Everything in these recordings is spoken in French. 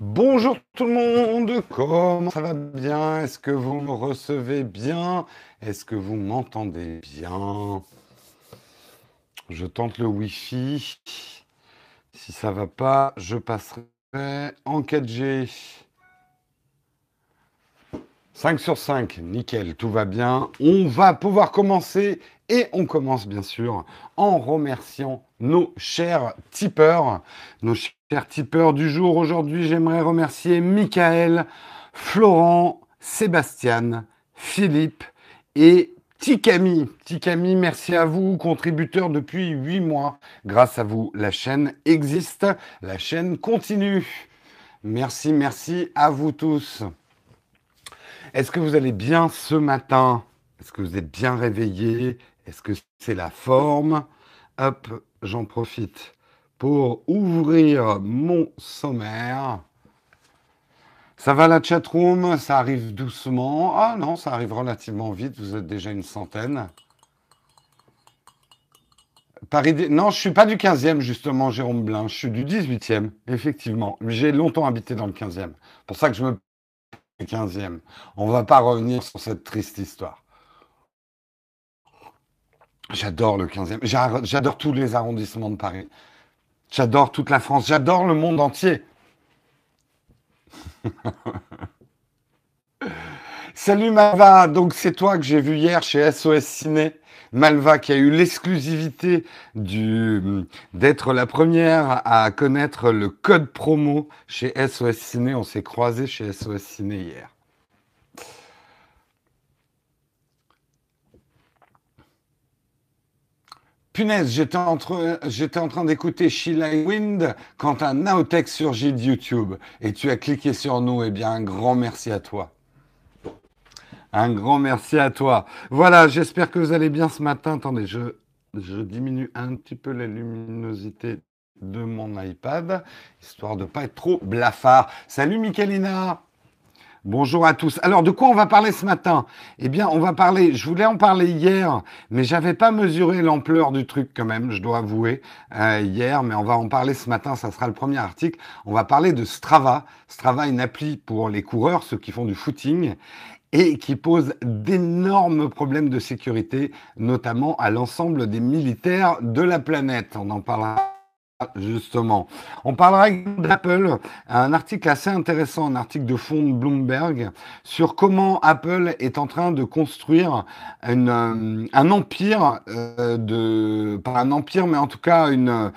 Bonjour tout le monde, comment ça va bien? Est-ce que vous me recevez bien? Est-ce que vous m'entendez bien? Je tente le Wi-Fi. Si ça va pas, je passerai en 4G. 5 sur 5, nickel, tout va bien. On va pouvoir commencer et on commence bien sûr en remerciant nos chers tipeurs, nos chers tipeurs du jour. Aujourd'hui, j'aimerais remercier Michael, Florent, Sébastien, Philippe et Tikami. Tikami, merci à vous, contributeur depuis 8 mois. Grâce à vous, la chaîne existe, la chaîne continue. Merci, merci à vous tous. Est-ce que vous allez bien ce matin? Est-ce que vous êtes bien réveillés Est-ce que c'est la forme? Hop, j'en profite pour ouvrir mon sommaire. Ça va la chatroom? Ça arrive doucement. Ah non, ça arrive relativement vite. Vous êtes déjà une centaine. Paris Non, je suis pas du 15e, justement, Jérôme Blin. Je suis du 18e, effectivement. J'ai longtemps habité dans le 15e. pour ça que je me 15e. On va pas revenir sur cette triste histoire. J'adore le 15e. J'adore tous les arrondissements de Paris. J'adore toute la France. J'adore le monde entier. Salut Mava, donc c'est toi que j'ai vu hier chez SOS Ciné. Malva qui a eu l'exclusivité d'être la première à connaître le code promo chez SOS Ciné. On s'est croisé chez SOS Ciné hier. Punaise, j'étais en, en, train d'écouter Sheila Wind quand un Naotech surgit de YouTube et tu as cliqué sur nous. Eh bien, un grand merci à toi. Un grand merci à toi. Voilà, j'espère que vous allez bien ce matin. Attendez, je, je diminue un petit peu la luminosité de mon iPad, histoire de ne pas être trop blafard. Salut Michelina Bonjour à tous. Alors, de quoi on va parler ce matin? Eh bien, on va parler, je voulais en parler hier, mais j'avais pas mesuré l'ampleur du truc quand même, je dois avouer, euh, hier, mais on va en parler ce matin, ça sera le premier article. On va parler de Strava. Strava, une appli pour les coureurs, ceux qui font du footing, et qui pose d'énormes problèmes de sécurité, notamment à l'ensemble des militaires de la planète. On en parlera Justement. On parlera d'Apple, un article assez intéressant, un article de fond de Bloomberg, sur comment Apple est en train de construire euh, un empire, euh, de, pas un empire, mais en tout cas une,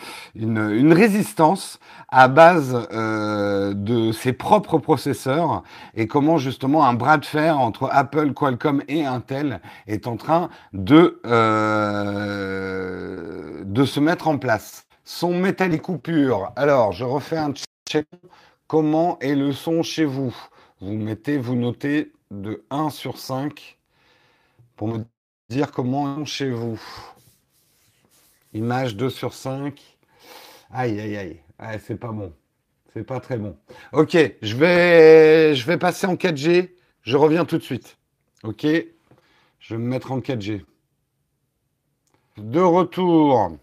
résistance à base euh, de ses propres processeurs et comment justement un bras de fer entre Apple, Qualcomm et Intel est en train de se mettre en place. Son métallique coupure. Alors, je refais un check. Comment est le son chez vous? Vous mettez, vous notez de 1 sur 5 pour me dire comment est chez vous. Image 2 sur 5. Aïe, aïe, aïe. Ah, c'est pas bon. C'est pas très bon. Ok, je vais, je vais passer en 4G. Je reviens tout de suite. Ok? Je vais me mettre en 4G. De retour.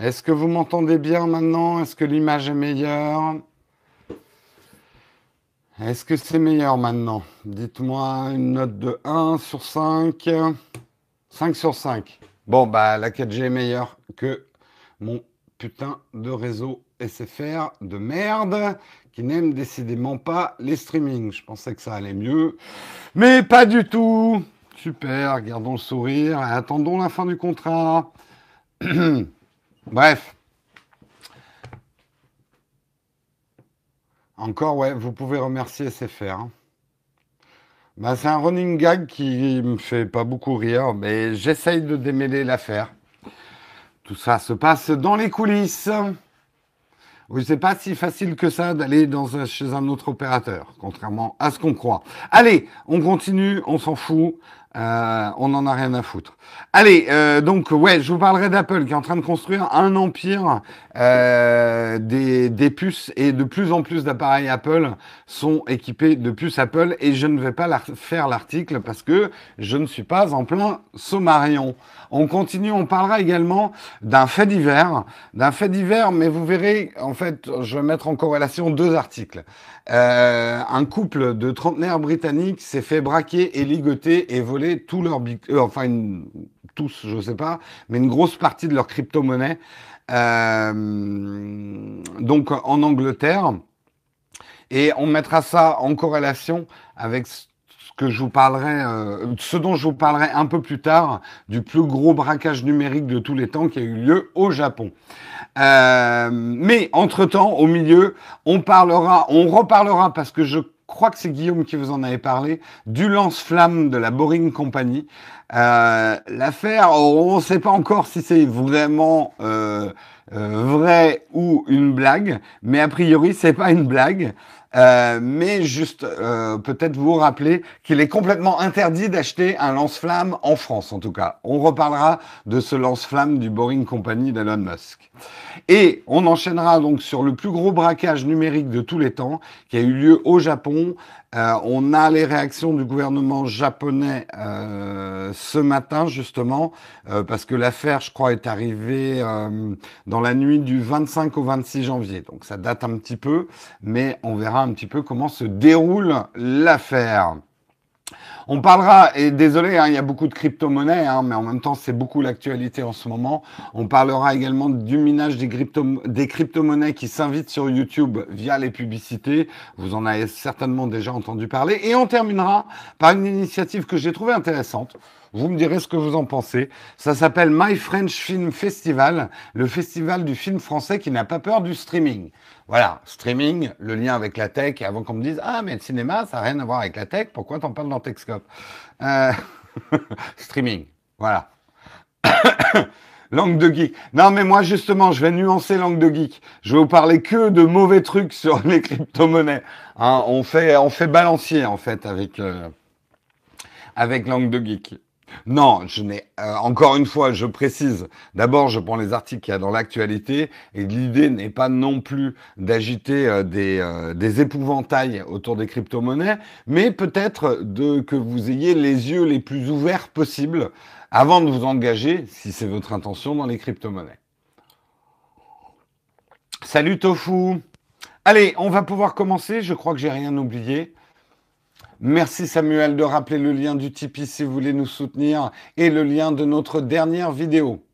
Est-ce que vous m'entendez bien maintenant? Est-ce que l'image est meilleure? Est-ce que c'est meilleur maintenant? Dites-moi une note de 1 sur 5. 5 sur 5. Bon, bah la 4G est meilleure que mon putain de réseau SFR de merde qui n'aime décidément pas les streamings. Je pensais que ça allait mieux, mais pas du tout. Super, gardons le sourire et attendons la fin du contrat. Bref. Encore, ouais, vous pouvez remercier SFR. Hein. Bah, c'est un running gag qui me fait pas beaucoup rire, mais j'essaye de démêler l'affaire. Tout ça se passe dans les coulisses. Oui, c'est pas si facile que ça d'aller chez un autre opérateur, contrairement à ce qu'on croit. Allez, on continue, on s'en fout. Euh, on n'en a rien à foutre. Allez, euh, donc ouais, je vous parlerai d'Apple qui est en train de construire un empire euh, des, puces et de plus en plus d'appareils Apple sont équipés de puces Apple et je ne vais pas faire l'article parce que je ne suis pas en plein sommarion. On continue, on parlera également d'un fait divers, d'un fait divers, mais vous verrez, en fait, je vais mettre en corrélation deux articles. Un couple de trentenaires britanniques s'est fait braquer et ligoter et voler tout leur, euh, enfin tous, je sais pas, mais une grosse partie de leur crypto-monnaie. Euh, donc en Angleterre. Et on mettra ça en corrélation avec que je vous parlerai, euh, ce dont je vous parlerai un peu plus tard, du plus gros braquage numérique de tous les temps qui a eu lieu au Japon. Mais entre-temps, au milieu, on parlera, on reparlera, parce que je crois que c'est Guillaume qui vous en avait parlé, du lance-flamme de la Boring Company. Euh, L'affaire, on ne sait pas encore si c'est vraiment euh, euh, vrai ou une blague, mais a priori, c'est pas une blague. Euh, mais juste euh, peut-être vous rappeler qu'il est complètement interdit d'acheter un lance-flamme en France, en tout cas. On reparlera de ce lance-flamme du Boring Company d'Elon Musk. Et on enchaînera donc sur le plus gros braquage numérique de tous les temps qui a eu lieu au Japon euh, on a les réactions du gouvernement japonais euh, ce matin justement, euh, parce que l'affaire, je crois, est arrivée dans la nuit du 25 au 26 janvier. Donc ça date un petit peu, mais on verra un petit peu comment se déroule l'affaire. On parlera, et désolé, hein, il y a beaucoup de crypto-monnaies, hein, mais en même temps, c'est beaucoup l'actualité en ce moment. On parlera également du minage des, crypto des crypto-monnaies qui s'invitent sur YouTube via les publicités. Vous en avez certainement déjà entendu parler. Et on terminera par une initiative que j'ai trouvée intéressante. Vous me direz ce que vous en pensez. Ça s'appelle My French Film Festival, le festival du film français qui n'a pas peur du streaming. Voilà, streaming, le lien avec la tech, et avant qu'on me dise Ah, mais le cinéma, ça n'a rien à voir avec la tech, pourquoi t'en parles dans Techscope euh... Streaming, voilà. langue de geek. Non, mais moi, justement, je vais nuancer langue de geek. Je vais vous parler que de mauvais trucs sur les crypto-monnaies. Hein, on, fait, on fait balancier, en fait, avec, euh, avec langue de geek. Non, je n'ai euh, encore une fois, je précise. D'abord, je prends les articles qu'il y a dans l'actualité et l'idée n'est pas non plus d'agiter euh, des, euh, des, épouvantails autour des crypto-monnaies, mais peut-être de que vous ayez les yeux les plus ouverts possibles avant de vous engager, si c'est votre intention, dans les crypto-monnaies. Salut Tofu. Allez, on va pouvoir commencer. Je crois que j'ai rien oublié. Merci Samuel de rappeler le lien du Tipeee si vous voulez nous soutenir et le lien de notre dernière vidéo.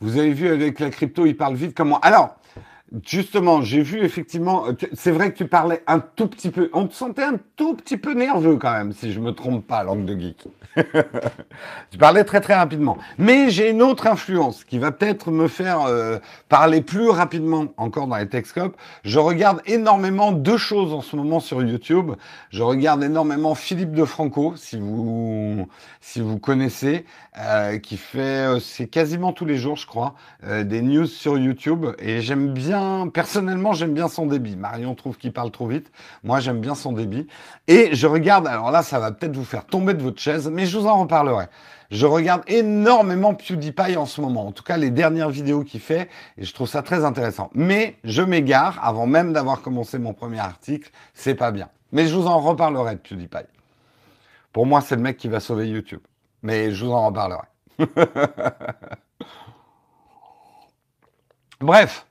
Vous avez vu avec la crypto, il parle vite comment Alors, Justement, j'ai vu effectivement, c'est vrai que tu parlais un tout petit peu, on te sentait un tout petit peu nerveux quand même, si je me trompe pas, langue de geek. tu parlais très très rapidement. Mais j'ai une autre influence qui va peut-être me faire euh, parler plus rapidement encore dans les Techscopes. Je regarde énormément deux choses en ce moment sur YouTube. Je regarde énormément Philippe de Franco, si vous si vous connaissez, euh, qui fait, euh, c'est quasiment tous les jours, je crois, des news sur YouTube, et j'aime bien personnellement, j'aime bien son débit. Marion trouve qu'il parle trop vite. Moi, j'aime bien son débit. Et je regarde, alors là, ça va peut-être vous faire tomber de votre chaise, mais je vous en reparlerai. Je regarde énormément PewDiePie en ce moment. En tout cas, les dernières vidéos qu'il fait, et je trouve ça très intéressant. Mais je m'égare avant même d'avoir commencé mon premier article. C'est pas bien. Mais je vous en reparlerai de PewDiePie. Pour moi, c'est le mec qui va sauver YouTube. Mais je vous en reparlerai. Bref,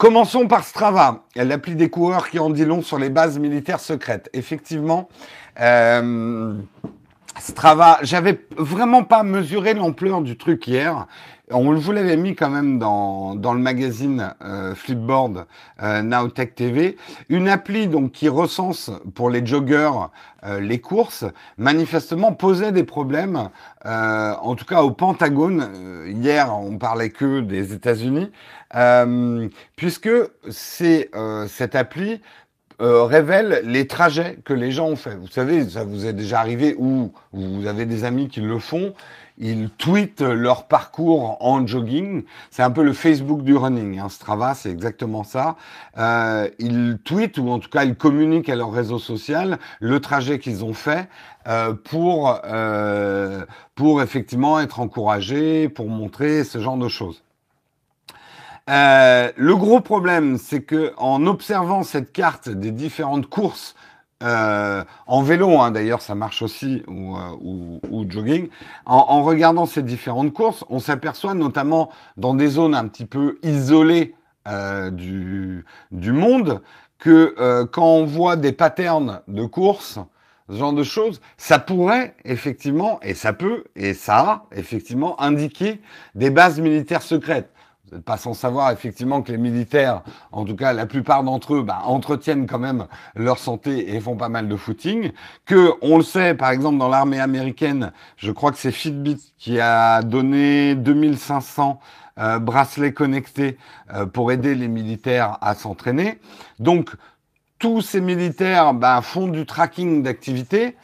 Commençons par Strava, l'appli des coureurs qui en dit long sur les bases militaires secrètes. Effectivement, euh, Strava, j'avais vraiment pas mesuré l'ampleur du truc hier. On vous l'avait mis quand même dans, dans le magazine euh, Flipboard euh, Nowtech TV. Une appli donc qui recense pour les joggers euh, les courses, manifestement posait des problèmes, euh, en tout cas au Pentagone. hier, on parlait que des États-Unis. Puisque c'est cette appli révèle les trajets que les gens ont fait. Vous savez, ça vous est déjà arrivé ou vous avez des amis qui le font. Ils tweetent leur parcours en jogging. C'est un peu le Facebook du running. Hein. Strava, c'est exactement ça. Euh, ils tweetent ou en tout cas ils communiquent à leur réseau social le trajet qu'ils ont fait euh, pour euh, pour effectivement être encouragés, pour montrer ce genre de choses. Le gros problème, c'est que en observant cette carte des différentes courses euh, en vélo, hein, d'ailleurs, ça marche aussi, ou, euh, jogging. En, regardant ces différentes courses, on s'aperçoit notamment dans des zones un petit peu isolées euh, du, monde que quand on voit des patterns de courses, ce genre de choses, ça pourrait effectivement, et ça peut, et ça a effectivement indiqué des bases militaires secrètes. Pas sans savoir effectivement que les militaires, en tout cas la plupart d'entre eux, bah, entretiennent quand même leur santé et font pas mal de footing. Que on le sait, par exemple dans l'armée américaine, je crois que c'est Fitbit qui a donné 2500 euh, bracelets connectés euh, pour aider les militaires à s'entraîner. Donc tous ces militaires bah, font du tracking d'activité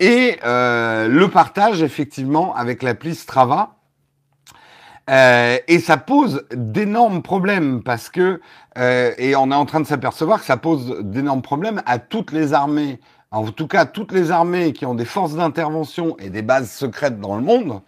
et euh, le partage effectivement avec l'appli Strava euh, et ça pose d'énormes problèmes parce que, euh, et on est en train de s'apercevoir que ça pose d'énormes problèmes à toutes les armées, en tout cas toutes les armées qui ont des forces d'intervention et des bases secrètes dans le monde,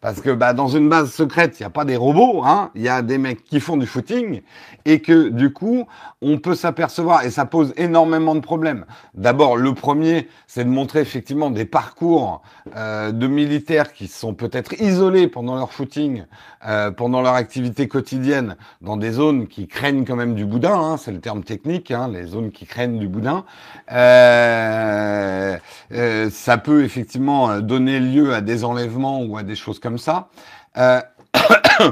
parce que bah, dans une base secrète, il n'y a pas des robots, hein, il y a des mecs qui font du footing, et que du coup, on peut s'apercevoir, et ça pose énormément de problèmes. D'abord, le premier, c'est de montrer effectivement des parcours euh, de militaires qui sont peut-être isolés pendant leur footing, euh, pendant leur activité quotidienne, dans des zones qui craignent quand même du boudin, hein, c'est le terme technique, hein, les zones qui craignent du boudin. Euh, euh ça peut effectivement donner lieu à des enlèvements ou à des choses comme ça. Euh,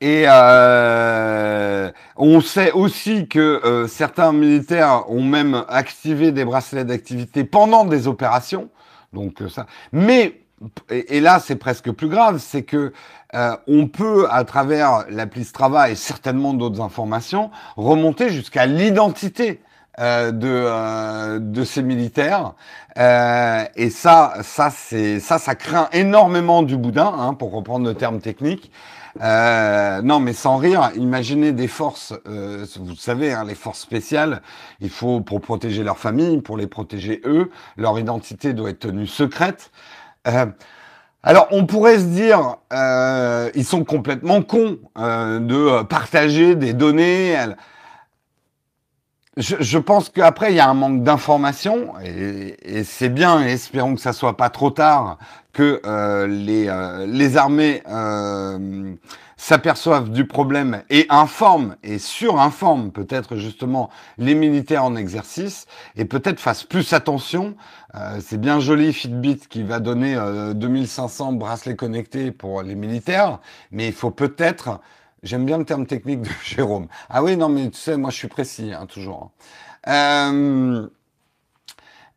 et euh, on sait aussi que euh, certains militaires ont même activé des bracelets d'activité pendant des opérations. Donc ça. Mais et, et là, c'est presque plus grave, c'est que on peut, à travers l'appli Strava et certainement d'autres informations, remonter jusqu'à l'identité euh, de, euh, de ces militaires. Euh, et ça, ça, c'est ça, ça craint énormément du boudin, hein, pour reprendre le terme technique. Euh, non, mais sans rire, imaginez des forces, euh, vous savez, hein, les forces spéciales, il faut pour protéger leur famille, pour les protéger eux, leur identité doit être tenue secrète. Euh, alors, on pourrait se dire, ils sont complètement cons de partager des données je, pense qu'après, il y a un manque d'information, et, c'est bien, espérons que ça soit pas trop tard, que euh, les, euh, les armées euh, s'aperçoivent du problème et informent, et surinforment peut-être justement les militaires en exercice, et peut-être fassent plus attention. C'est bien joli Fitbit qui va donner 2500 bracelets connectés pour les militaires, mais il faut peut-être J'aime bien le terme technique de Jérôme. Ah oui, non, mais tu sais, moi je suis précis, hein, toujours. Euh,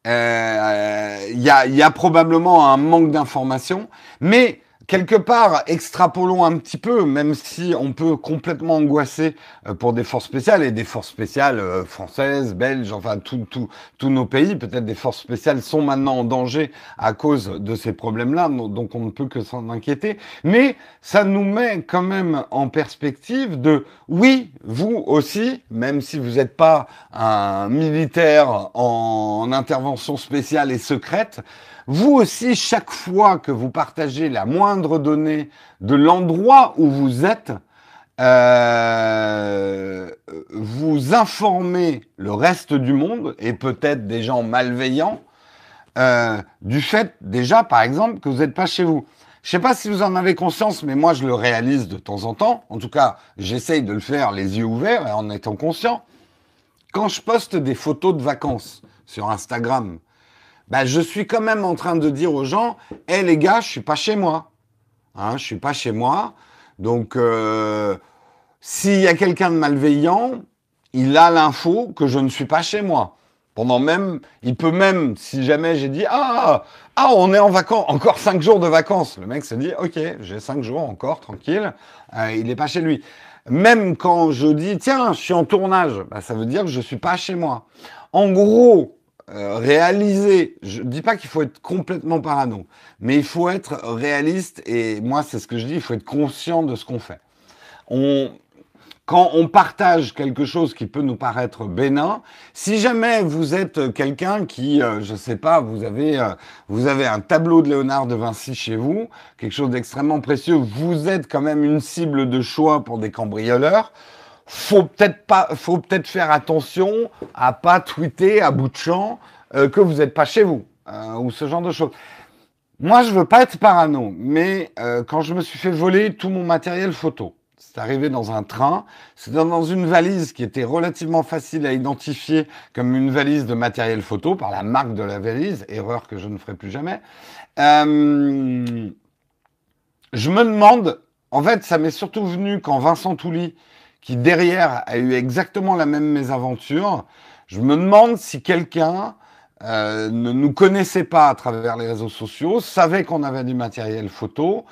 euh, il y, a, y, a, probablement un manque d'information, mais quelque part, extrapolons un petit peu, même si on peut complètement angoisser euh, pour des forces spéciales et des forces spéciales euh, françaises, belges, enfin tous nos pays, peut-être des forces spéciales sont maintenant en danger à cause de ces problèmes-là, donc on ne peut que s'en inquiéter. Mais ça nous met quand même en perspective de, oui, vous aussi, même si vous n'êtes pas un militaire en intervention spéciale et secrète, vous aussi, chaque fois que vous partagez la moindre donnée de l'endroit où vous êtes, euh, vous informez le reste du monde et peut-être des gens malveillants euh, du fait déjà, par exemple, que vous n'êtes pas chez vous. Je sais pas si vous en avez conscience, mais moi je le réalise de temps en temps. En tout cas, j'essaye de le faire les yeux ouverts et en étant conscient. Quand je poste des photos de vacances sur Instagram, bah, je suis quand même en train de dire aux gens, hé hey, les gars, je suis pas chez moi. Hein, je suis pas chez moi. Donc, euh, s'il y a quelqu'un de malveillant, il a l'info que je ne suis pas chez moi. Pendant même, il peut même, si jamais j'ai dit, ah, ah, on est en vacances, encore cinq jours de vacances. Le mec se dit, ok, j'ai cinq jours encore, tranquille. Euh, il n'est pas chez lui. Même quand je dis, tiens, je suis en tournage, bah, ça veut dire que je suis pas chez moi. En gros, euh, réaliser. Je dis pas qu'il faut être complètement parano, mais il faut être réaliste. Et moi, c'est ce que je dis. Il faut être conscient de ce qu'on fait. On, quand on partage quelque chose qui peut nous paraître bénin, si jamais vous êtes quelqu'un qui, euh, je sais pas, vous avez, euh, vous avez un tableau de Léonard de Vinci chez vous, quelque chose d'extrêmement précieux, vous êtes quand même une cible de choix pour des cambrioleurs. Faut peut-être pas, faut peut-être faire attention à pas tweeter à bout de champ euh, que vous n'êtes pas chez vous ou ce genre de choses. Moi, je veux pas être parano, mais quand je me suis fait voler tout mon matériel photo, c'est arrivé dans un train. C'est dans une valise qui était relativement facile à identifier comme une valise de matériel photo par la marque de la valise, erreur que je ne ferai plus jamais. Euh, je me demande, en fait, ça m'est surtout venu quand Vincent Touly, qui derrière a eu exactement la même mésaventure, je me demande si quelqu'un euh, ne nous connaissait pas à travers les réseaux sociaux, savait qu'on avait du matériel photo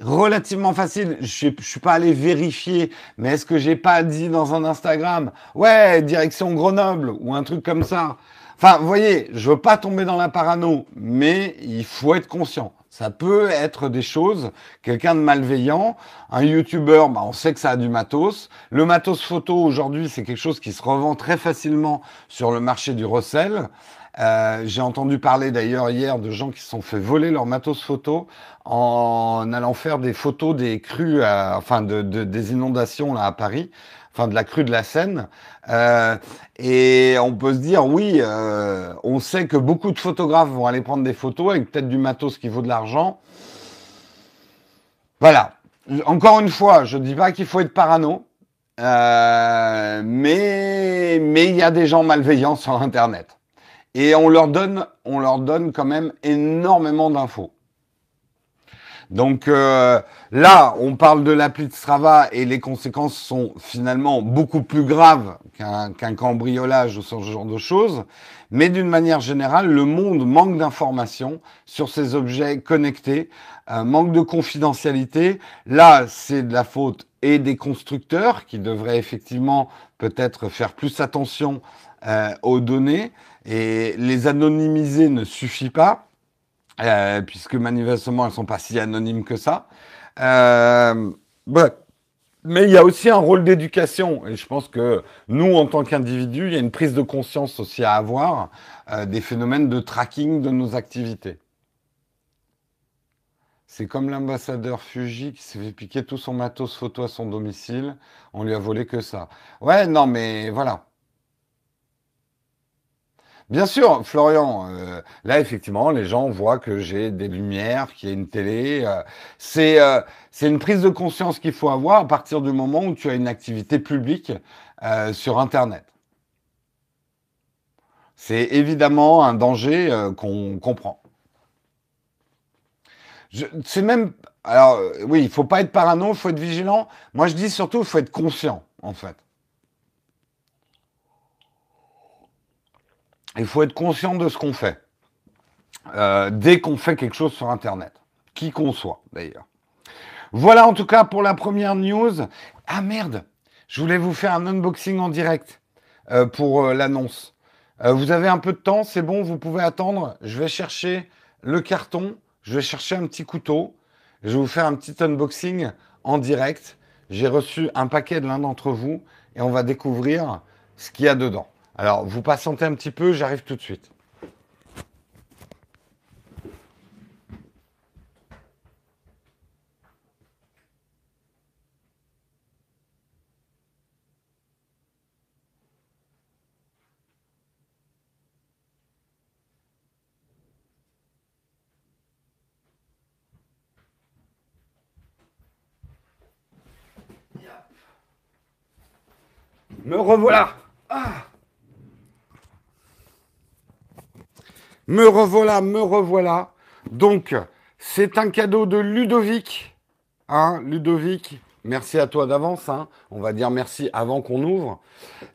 relativement facile. Je, je suis pas allé vérifier, mais est-ce que j'ai pas dit dans un Instagram, ouais, direction Grenoble ou un truc comme ça. Enfin, voyez, je veux pas tomber dans la parano, mais il faut être conscient. Ça peut être des choses, quelqu'un de malveillant, un youtubeur, bah on sait que ça a du matos. Le matos photo aujourd'hui, c'est quelque chose qui se revend très facilement sur le marché du recel. Euh, j'ai entendu parler d'ailleurs hier de gens qui se sont fait voler leur matos photo en allant faire des photos des crues, enfin de, des inondations là à Paris, de la crue de la Seine. Euh, et on peut se dire oui, euh, on sait que beaucoup de photographes vont aller prendre des photos avec peut-être du matos qui vaut de l'argent. Voilà. Encore une fois, je dis pas qu'il faut être parano, mais mais il y a des gens malveillants sur Internet. Et on leur donne, on leur donne quand même énormément d'infos. Donc euh, là, on parle de l'appli de Strava et les conséquences sont finalement beaucoup plus graves qu'un cambriolage ou ce genre de choses. Mais d'une manière générale, le monde manque d'informations sur ces objets connectés, euh, manque de confidentialité. Là, c'est de la faute et des constructeurs qui devraient effectivement peut-être faire plus attention euh, aux données. Et les anonymiser ne suffit pas, euh, puisque manifestement, elles sont pas si anonymes que ça. Euh, Mais il y a aussi un rôle d'éducation. Et je pense que nous, en tant qu'individus, il y a une prise de conscience aussi à avoir euh, des phénomènes de tracking de nos activités. C'est comme l'ambassadeur Fuji qui s'est fait piquer tout son matos photo à son domicile. On lui a volé que ça. Ouais, non, mais voilà. Bien sûr, Florian, euh, là effectivement, les gens voient que j'ai des lumières, qu'il y a une télé. Euh, c'est euh, c'est une prise de conscience qu'il faut avoir à partir du moment où tu as une activité publique sur Internet. C'est évidemment un danger qu'on comprend. C'est même alors oui, il faut pas être parano, il faut être vigilant. Moi, je dis surtout, il faut être conscient, en fait. Il faut être conscient de ce qu'on fait. Euh, dès qu'on fait quelque chose sur Internet. Qui qu'on soit, d'ailleurs. Voilà en tout cas pour la première news. Ah merde, je voulais vous faire un unboxing en direct euh, pour euh, l'annonce. vous avez un peu de temps, c'est bon, vous pouvez attendre. Je vais chercher le carton, je vais chercher un petit couteau. Je vais vous faire un petit unboxing en direct. J'ai reçu un paquet de l'un d'entre vous et on va découvrir ce qu'il y a dedans. Alors, vous patientez un petit peu, j'arrive tout de suite. Me revoilà. Ah Me revoilà, me revoilà. Donc, c'est un cadeau de Ludovic. Hein, Ludovic, merci à toi d'avance. Hein. On va dire merci avant qu'on ouvre.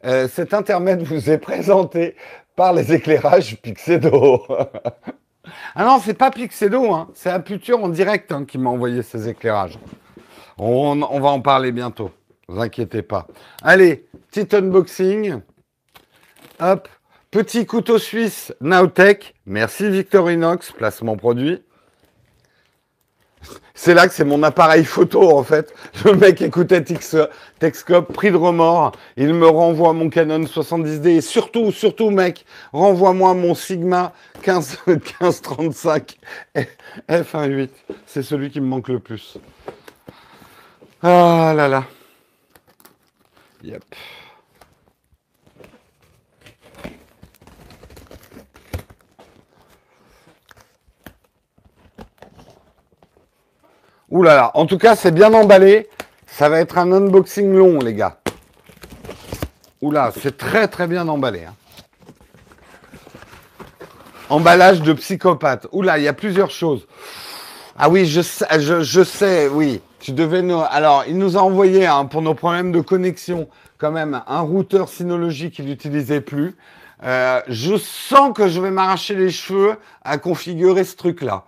Euh, cet intermède vous est présenté par les éclairages Pixedo. ah non, c'est pas Pixedo, hein. c'est Aputure en direct qui m'a envoyé ces éclairages. On va en parler bientôt. Ne vous inquiétez pas. Allez, petit unboxing. Hop. Petit couteau suisse Naotech. Merci Victorinox, placement produit. C'est là que c'est mon appareil photo en fait. Le mec écoutait Texcope, pris de remords. Il me renvoie mon Canon 70D et surtout, surtout mec, renvoie-moi mon Sigma 15, 1535 f1.8. C'est celui qui me manque le plus. Ah là là. Yep. Ouh là en tout cas, c'est bien emballé. Ça va être un unboxing long, les gars. Ouh là, c'est très très bien emballé. Hein. Emballage de psychopathe. Ouh là, il y a plusieurs choses. Ah oui, je sais, je, sais, oui. Tu devais nous. Alors, il nous a envoyé hein, pour nos problèmes de connexion, quand même, un routeur Synology qu'il n'utilisait plus. Euh, je sens que je vais m'arracher les cheveux à configurer ce truc-là.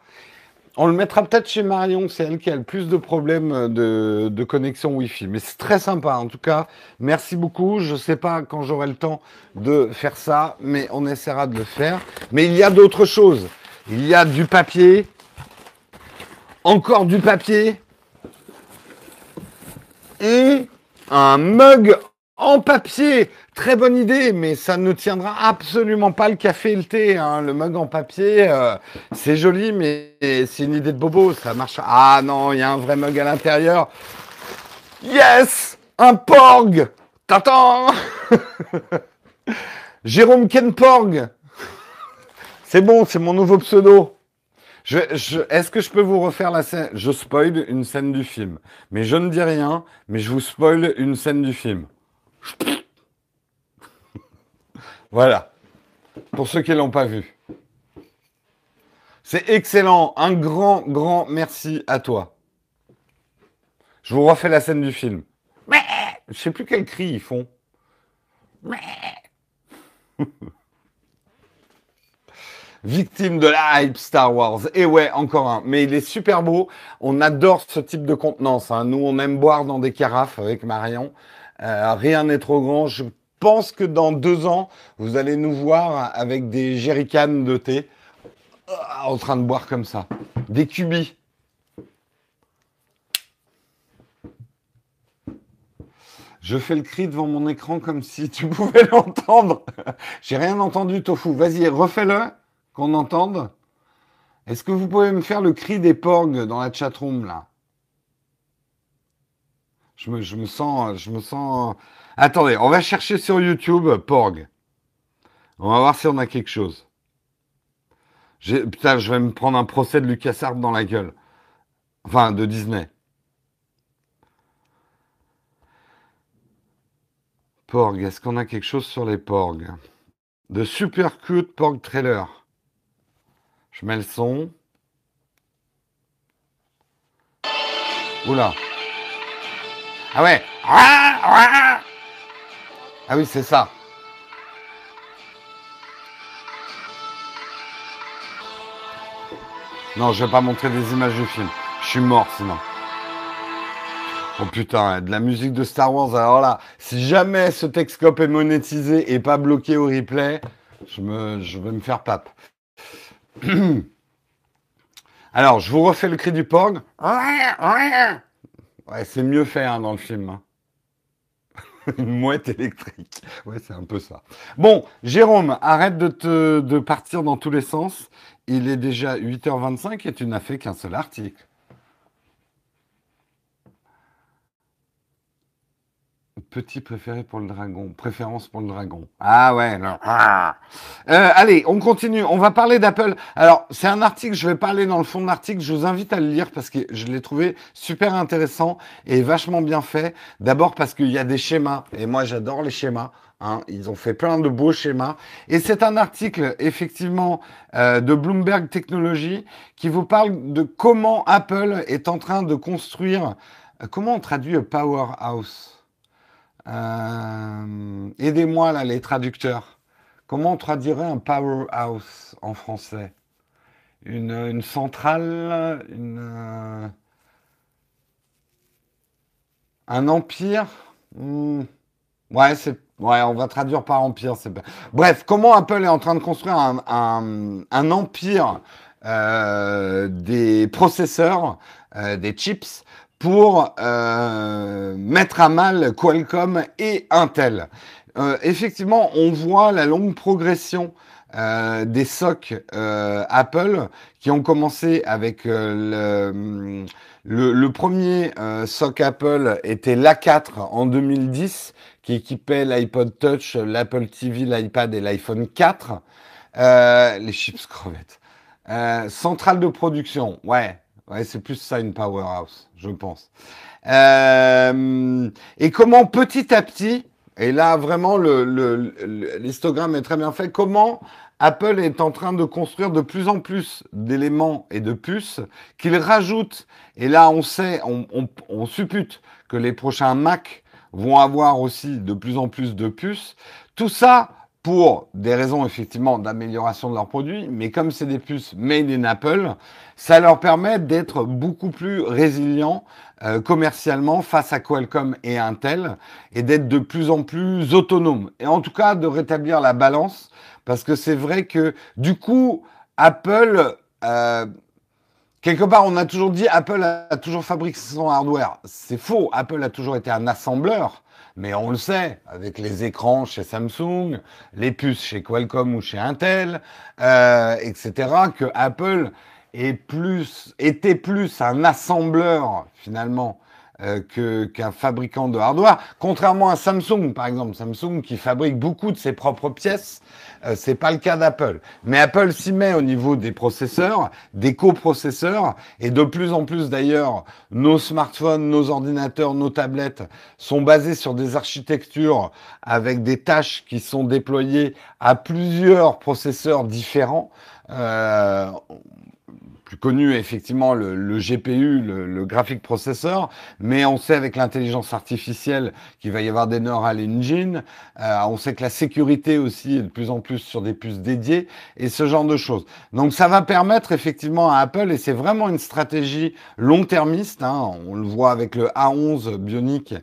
On le mettra peut-être chez Marion, c'est elle qui a le plus de problèmes de, connexion Wi-Fi. Mais c'est très sympa, en tout cas. Merci beaucoup. Je ne sais pas quand j'aurai le temps de faire ça, mais on essaiera de le faire. Mais il y a d'autres choses. Il y a du papier, encore du papier, et un mug en papier. Très bonne idée, mais ça ne tiendra absolument pas le café et le thé. Hein. Le mug en papier, euh, c'est joli, mais c'est une idée de bobo. Ça marche. Ah non, il y a un vrai mug à l'intérieur. Yes Un porg T'attends Jérôme Kenporg C'est bon, c'est mon nouveau pseudo. Est-ce que je peux vous refaire la scène Je spoil une scène du film. Mais je ne dis rien, mais je vous spoil une scène du film. Voilà. Pour ceux qui ne l'ont pas vu. C'est excellent. Un grand, grand merci à toi. Je vous refais la scène du film. Je sais plus quel cri ils font. Victime de la hype Star Wars. Et ouais, encore un. Mais il est super beau. On adore ce type de contenance. Hein. Nous, on aime boire dans des carafes avec Marion. Euh, rien n'est trop grand. Je pense que dans deux ans, vous allez nous voir avec des jerrycans de thé euh, en train de boire comme ça. Des cubis. Je fais le cri devant mon écran comme si tu pouvais l'entendre. J'ai rien entendu, Tofu. Vas-y, refais-le, qu'on entende. Est-ce que vous pouvez me faire le cri des porgs dans la chatroom, là? Je me, je me sens, je me sens. Attendez, on va chercher sur YouTube Porg. On va voir si on a quelque chose. Putain, je vais me prendre un procès de LucasArts dans la gueule. Enfin, de Disney. Porg, est-ce qu'on a quelque chose sur les Porg? De super cute Porg trailer. Je mets le son. Oula. Ah ouais. Ah oui, c'est ça. Non, je vais pas montrer des images du film. Je suis mort sinon. Oh putain, de la musique de Star Wars. Alors là, si jamais ce Texcope est monétisé et pas bloqué au replay, je, me, je vais me faire pape. Alors, je vous refais le cri du porg. Ouais, c'est mieux fait hein, dans le film. Hein. Une mouette électrique. Ouais, c'est un peu ça. Bon, Jérôme, arrête de, te, de partir dans tous les sens. Il est déjà 8h25 et tu n'as fait qu'un seul article. Petit préféré pour le dragon. Préférence pour le dragon. Ah ouais. Ah. Euh, allez, on continue. On va parler d'Apple. Alors, c'est un article. Je vais pas aller dans le fond de l'article. Je vous invite à le lire parce que je l'ai trouvé super intéressant et vachement bien fait. D'abord parce qu'il y a des schémas. Et moi, j'adore les schémas. Hein. Ils ont fait plein de beaux schémas. Et c'est un article, effectivement, euh, de Bloomberg Technology qui vous parle de comment Apple est en train de construire. Euh, comment on traduit powerhouse? Euh, aidez-moi là, les traducteurs. Comment on traduirait un powerhouse en français? Une, centrale, euh, un empire? Hmm. Ouais, on va traduire par empire. Bref, comment Apple est en train de construire un, empire euh, des processeurs, des chips, pour euh, mettre à mal Qualcomm et Intel. Euh, effectivement, on voit la longue progression euh, des SOC euh, Apple qui ont commencé avec le, le, le, premier SOC Apple était l'A4 en 2010 qui équipait l'iPod Touch, l'Apple TV, l'iPad et l'iPhone 4. les chips crevettes. centrale de production, ouais, Ouais, c'est plus ça une powerhouse, je pense. Euh, et comment petit à petit, et là vraiment l'histogramme le, est très bien fait, comment Apple est en train de construire de plus en plus d'éléments et de puces qu'il rajoute. Et là, on sait, on, on, on suppute que les prochains Mac vont avoir aussi de plus en plus de puces. Tout ça pour des raisons effectivement d'amélioration de leurs produits, mais comme c'est des puces made in Apple, ça leur permet d'être beaucoup plus résilients euh, commercialement face à Qualcomm et Intel et d'être de plus en plus autonomes. Et en tout cas de rétablir la balance, parce que c'est vrai que du coup, Apple... Euh, Quelque part, on a toujours dit Apple a toujours fabriqué son hardware. C'est faux. Apple a toujours été un assembleur. Mais on le sait, avec les écrans chez Samsung, les puces chez Qualcomm ou chez Intel, euh, etc., que Apple était plus un assembleur finalement euh, que qu'un fabricant de hardware, contrairement à Samsung par exemple, Samsung qui fabrique beaucoup de ses propres pièces, euh, c'est pas le cas d'Apple. Mais Apple s'y met au niveau des processeurs, des coprocesseurs, et de plus en plus d'ailleurs, nos smartphones, nos ordinateurs, nos tablettes sont basés sur des architectures avec des tâches qui sont déployées à plusieurs processeurs différents. Euh, plus connu effectivement le, GPU, le, graphic processor, mais on sait avec l'intelligence artificielle qu'il va y avoir des neural engine, euh, on sait que la sécurité aussi est de plus en plus sur des puces dédiées et ce genre de choses. Donc ça va permettre effectivement à Apple, et c'est vraiment une stratégie long-termiste, hein, on le voit avec le A11 Bionic,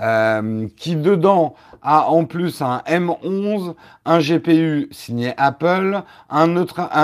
euh, qui dedans a en plus un M11, un GPU signé Apple, un,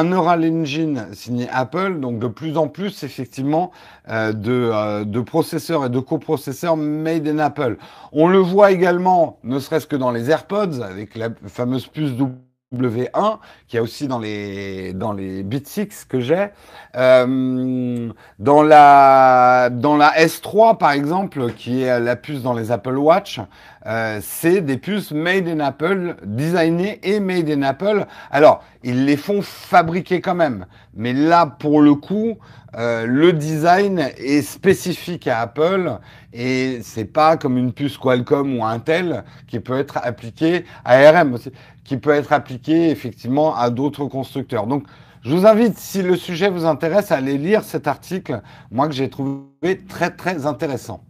Neural Engine signé Apple, donc de plus en plus effectivement euh, de, euh, de processeurs et de coprocesseurs made in Apple. On le voit également, ne serait-ce que dans les AirPods, avec la fameuse puce double W1, qui a aussi dans les dans les Beat 6 que j'ai. Euh, dans la dans la S3 par exemple, qui est la puce dans les Apple Watch, euh, c'est des puces made in Apple, designées et made in Apple. Alors ils les font fabriquer quand même, mais là pour le coup, euh, le design est spécifique à Apple et c'est pas comme une puce Qualcomm ou Intel qui peut être appliquée à ARM aussi qui peut être appliqué effectivement à d'autres constructeurs. Donc, je vous invite, si le sujet vous intéresse, à aller lire cet article, moi que j'ai trouvé très très intéressant.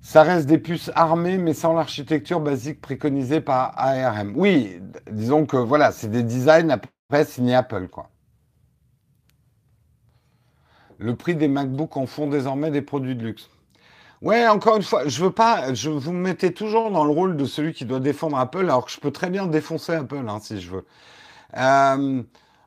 Ça reste des puces armées, mais sans l'architecture basique préconisée par ARM. Oui, disons que voilà, c'est des designs après signés Apple, quoi. Le prix des MacBooks en font désormais des produits de luxe. Ouais, encore une fois, je veux pas, je vous me mettez toujours dans le rôle de celui qui doit défendre Apple, alors que je peux très bien défoncer Apple, hein, si je veux. Euh,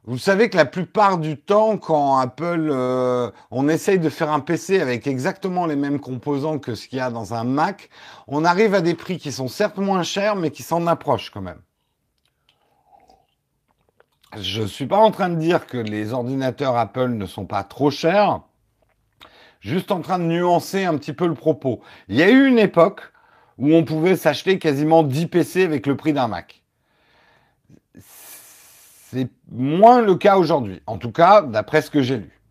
vous savez que la plupart du temps, quand Apple, euh, on essaye de faire un PC avec exactement les mêmes composants que ce qu'il y a dans un Mac, on arrive à des prix qui sont certes moins chers, mais qui s'en approchent quand même. Je suis pas en train de dire que les ordinateurs Apple ne sont pas trop chers juste en train de nuancer un petit peu le propos. Il y a eu une époque où on pouvait s'acheter quasiment 10 PC avec le prix d'un Mac. C'est moins le cas aujourd'hui, en tout cas d'après ce que j'ai lu.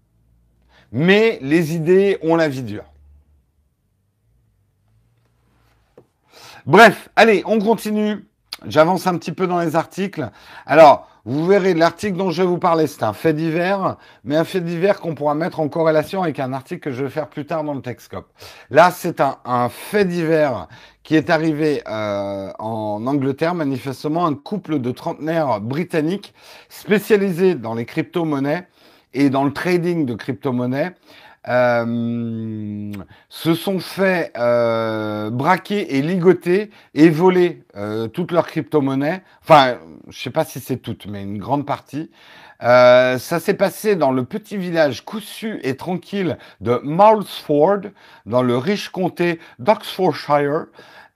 Mais les idées ont la vie dure. Bref, allez, on continue. J'avance un petit peu dans les articles. Alors, vous verrez, l'article dont je vais vous parler, c'est un fait divers, mais un fait divers qu'on pourra mettre en corrélation avec un article que je vais faire plus tard dans le Texcope. Là, c'est un, fait divers qui est arrivé euh, en Angleterre, manifestement un couple de trentenaires britanniques spécialisés dans les crypto-monnaies et dans le trading de crypto-monnaies. Euh, se sont fait euh, braquer et ligoter et voler euh, toutes leurs crypto-monnaies. Enfin, je sais pas si c'est toutes, mais une grande partie. Euh, ça s'est passé dans le petit village cousu et tranquille de Moulsford, dans le riche comté d'Oxfordshire.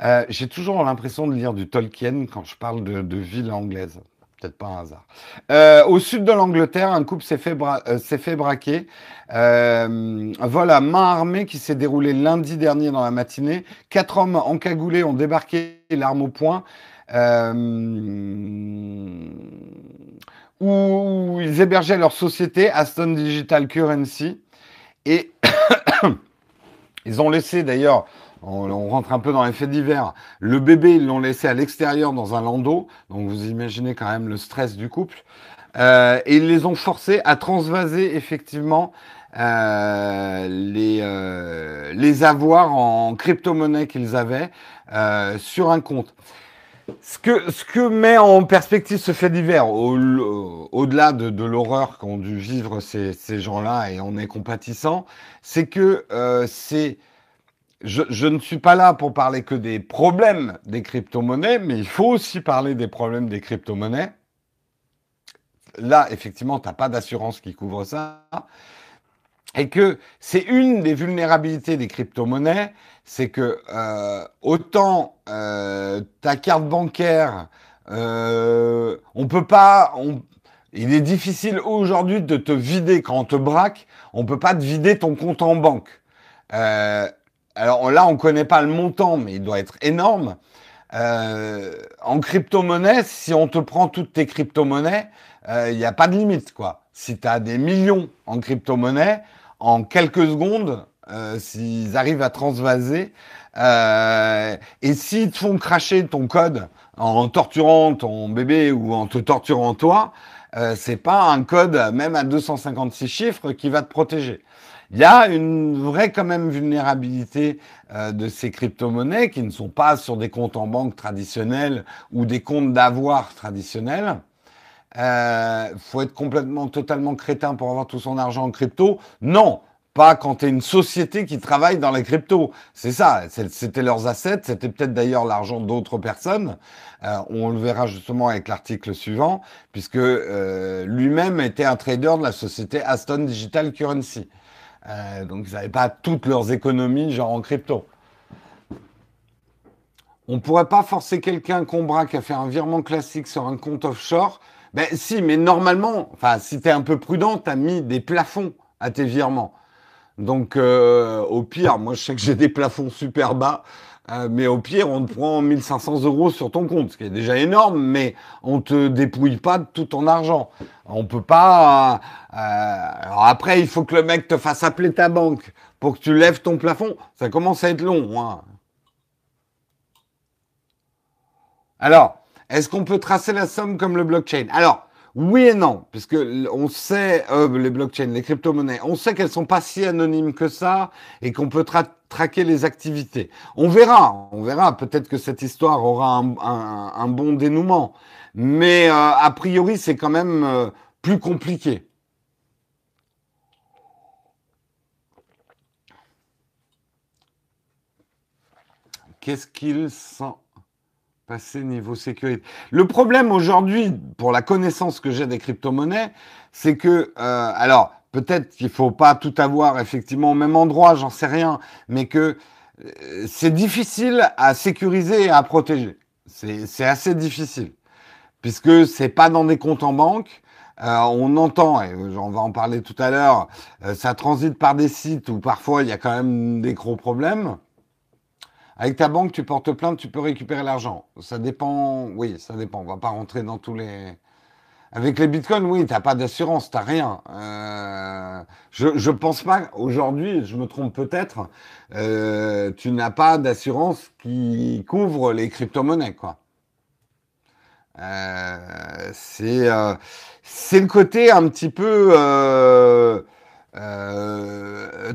Euh, J'ai toujours l'impression de lire du Tolkien quand je parle de, de ville anglaise. Peut-être pas un hasard. Euh, au sud de l'Angleterre, un couple s'est euh, fait, braquer. Euh, vol à main armée qui s'est déroulé lundi dernier dans la matinée. Quatre hommes encagoulés ont débarqué l'arme au poing. Euh, où ils hébergeaient leur société, Aston Digital Currency. Et ils ont laissé d'ailleurs on, rentre un peu dans les faits divers. Le bébé, ils l'ont laissé à l'extérieur dans un landau. Donc vous imaginez quand même le stress du couple. Euh, et ils les ont forcés à transvaser effectivement euh, les, euh, les avoirs en crypto-monnaie qu'ils avaient euh, sur un compte. Ce que, ce que met en perspective ce fait divers, au-delà de, de l'horreur qu'ont dû vivre ces, ces gens-là, et on est compatissant, c'est que euh, c'est je, ne suis pas là pour parler que des problèmes des crypto-monnaies, mais il faut aussi parler des problèmes des crypto-monnaies. Là, effectivement, tu n'as pas d'assurance qui couvre ça. Et que c'est une des vulnérabilités des crypto-monnaies, c'est que euh, autant euh, ta carte bancaire, euh, on peut pas, on, il est difficile aujourd'hui de te vider quand on te braque, on peut pas te vider ton compte en banque. Euh, alors là, on ne connaît pas le montant, mais il doit être énorme. Euh, en crypto-monnaie, si on te prend toutes tes crypto-monnaies, euh, il n'y a pas de limite, quoi. Si tu as des millions en crypto-monnaie, en quelques secondes, euh, s'ils arrivent à transvaser, et s'ils te font cracher ton code en torturant ton bébé ou en te torturant toi, c'est pas un code, même à 256 chiffres, qui va te protéger. Il y a une vraie quand même vulnérabilité euh, de ces crypto-monnaies qui ne sont pas sur des comptes en banque traditionnels ou des comptes d'avoir traditionnels. Euh, faut être complètement, totalement crétin pour avoir tout son argent en crypto. Non, pas quand tu es une société qui travaille dans les cryptos. C'est ça, c'était leurs assets, c'était peut-être d'ailleurs l'argent d'autres personnes. Euh, on le verra justement avec l'article suivant, puisque euh, lui-même était un trader de la société Aston Digital Currency. Euh, donc ils n'avaient pas toutes leurs économies genre en crypto. On pourrait pas forcer quelqu'un qu'on braque à faire un virement classique sur un compte offshore. Ben si, mais normalement, si tu un peu prudent, tu as mis des plafonds à tes virements. Donc euh, au pire, moi je sais que j'ai des plafonds super bas. Euh, mais au pire, on te prend 1500 euros sur ton compte, ce qui est déjà énorme, mais on te dépouille pas de tout ton argent. On peut pas. Euh, alors après, il faut que le mec te fasse appeler ta banque pour que tu lèves ton plafond. Ça commence à être long. Hein. Alors, est-ce qu'on peut tracer la somme comme le blockchain? Alors, oui et non, puisque on sait euh, les blockchains, les crypto-monnaies, on sait qu'elles sont pas si anonymes que ça et qu'on peut tra traquer les activités. On verra, on verra. Peut-être que cette histoire aura un, bon dénouement, mais euh, a priori c'est quand même euh, plus compliqué. Qu'est-ce qu'ils sont passer niveau sécurité? Le problème aujourd'hui, pour la connaissance que j'ai des crypto-monnaies, c'est que, euh, alors, peut-être qu'il faut pas tout avoir effectivement au même endroit, j'en sais rien, mais que euh, c'est difficile à sécuriser et à protéger. C'est assez difficile, puisque c'est pas dans des comptes en banque. Euh, on entend, et on va en parler tout à l'heure, euh, ça transite par des sites où parfois il y a quand même des gros problèmes. Avec ta banque, tu portes plainte, tu peux récupérer l'argent. Ça dépend, oui, ça dépend. On va pas rentrer dans tous les. Avec les bitcoins, oui, t'as pas d'assurance, t'as rien. Euh, je, je pense pas aujourd'hui, je me trompe peut-être, euh, tu n'as pas d'assurance qui couvre les crypto-monnaies, quoi. Euh, c'est c'est le côté un petit peu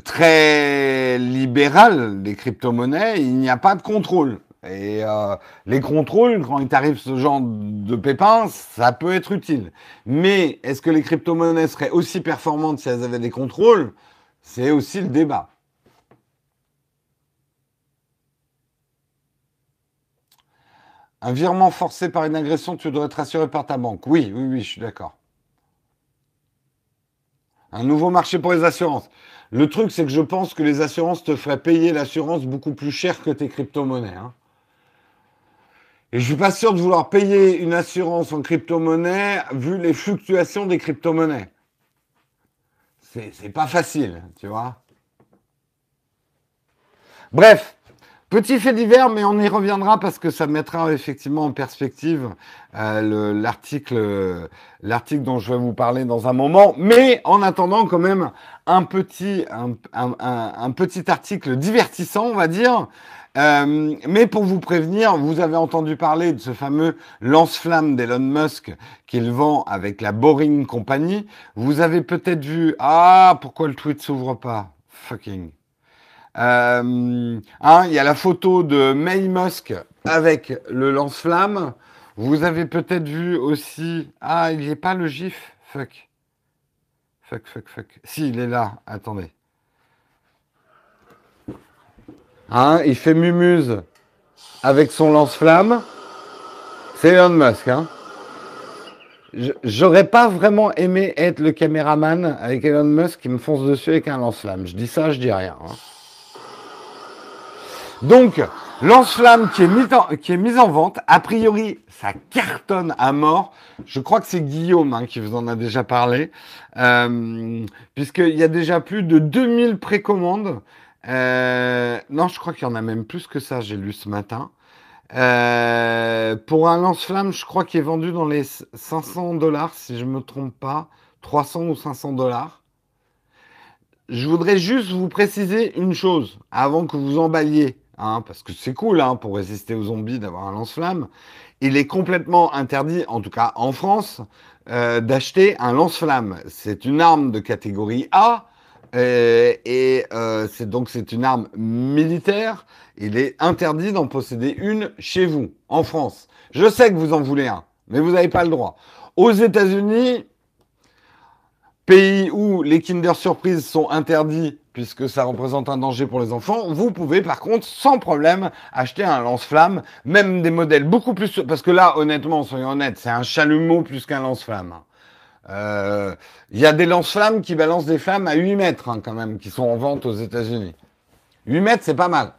très libéral des crypto-monnaies, il n'y a pas de contrôle. Et euh, les contrôles, quand il t'arrive ce genre de pépins, ça peut être utile. Mais est-ce que les crypto-monnaies seraient aussi performantes si elles avaient des contrôles? C'est aussi le débat. Un virement forcé par une agression, tu dois être assuré par ta banque. Oui, oui, oui, je suis d'accord. Un nouveau marché pour les assurances. Le truc, c'est que je pense que les assurances te feraient payer l'assurance beaucoup plus cher que tes crypto-monnaies. Hein. Et je suis pas sûr de vouloir payer une assurance en crypto-monnaie vu les fluctuations des crypto-monnaies. C'est pas facile, tu vois. Bref, petit fait divers, mais on y reviendra parce que ça mettra effectivement en perspective euh, l'article l'article dont je vais vous parler dans un moment. Mais en attendant, quand même, un petit, un petit article divertissant, on va dire, euh, mais pour vous prévenir, vous avez entendu parler de ce fameux lance-flamme d'Elon Musk qu'il vend avec la Boring Company. Vous avez peut-être vu, ah, pourquoi le tweet s'ouvre pas? Fucking. Euh, hein, il y a la photo de May Musk avec le lance-flamme. Vous avez peut-être vu aussi, ah, il n'y est pas le gif? Fuck. Fuck, fuck, fuck. Si, il est là. Attendez. Hein, il fait mumuse avec son lance-flamme. C'est Elon Musk. Hein. J'aurais pas vraiment aimé être le caméraman avec Elon Musk qui me fonce dessus avec un lance-flamme. Je dis ça, je dis rien. Hein. Donc, lance-flamme qui, est mis en, vente. A priori, ça cartonne à mort. Je crois que c'est Guillaume hein, qui vous en a déjà parlé. Euh, Puisqu'il y a déjà plus de 2000 précommandes. Euh, non, je crois qu'il y en a même plus que ça, j'ai lu ce matin. Euh, pour un lance-flamme, je crois qu'il est vendu dans les 500 dollars, si je ne me trompe pas. 300 ou 500 dollars. Je voudrais juste vous préciser une chose avant que vous emballiez, hein, parce que c'est cool hein, pour résister aux zombies d'avoir un lance-flamme. Il est complètement interdit, en tout cas en France, euh, d'acheter un lance-flamme. C'est une arme de catégorie A et euh, c'est donc c'est une arme militaire. Il est interdit d'en posséder une chez vous, en France. Je sais que vous en voulez un, mais vous n'avez pas le droit. Aux États-Unis, pays où les Kinder Surprise sont interdits puisque ça représente un danger pour les enfants, vous pouvez par contre sans problème acheter un lance-flamme, même des modèles beaucoup plus... Parce que là, honnêtement, soyons honnêtes, c'est un chalumeau plus qu'un lance-flamme. Il euh, y a des lance-flammes qui balancent des flammes à 8 mètres hein, quand même, qui sont en vente aux États-Unis. 8 mètres, c'est pas mal.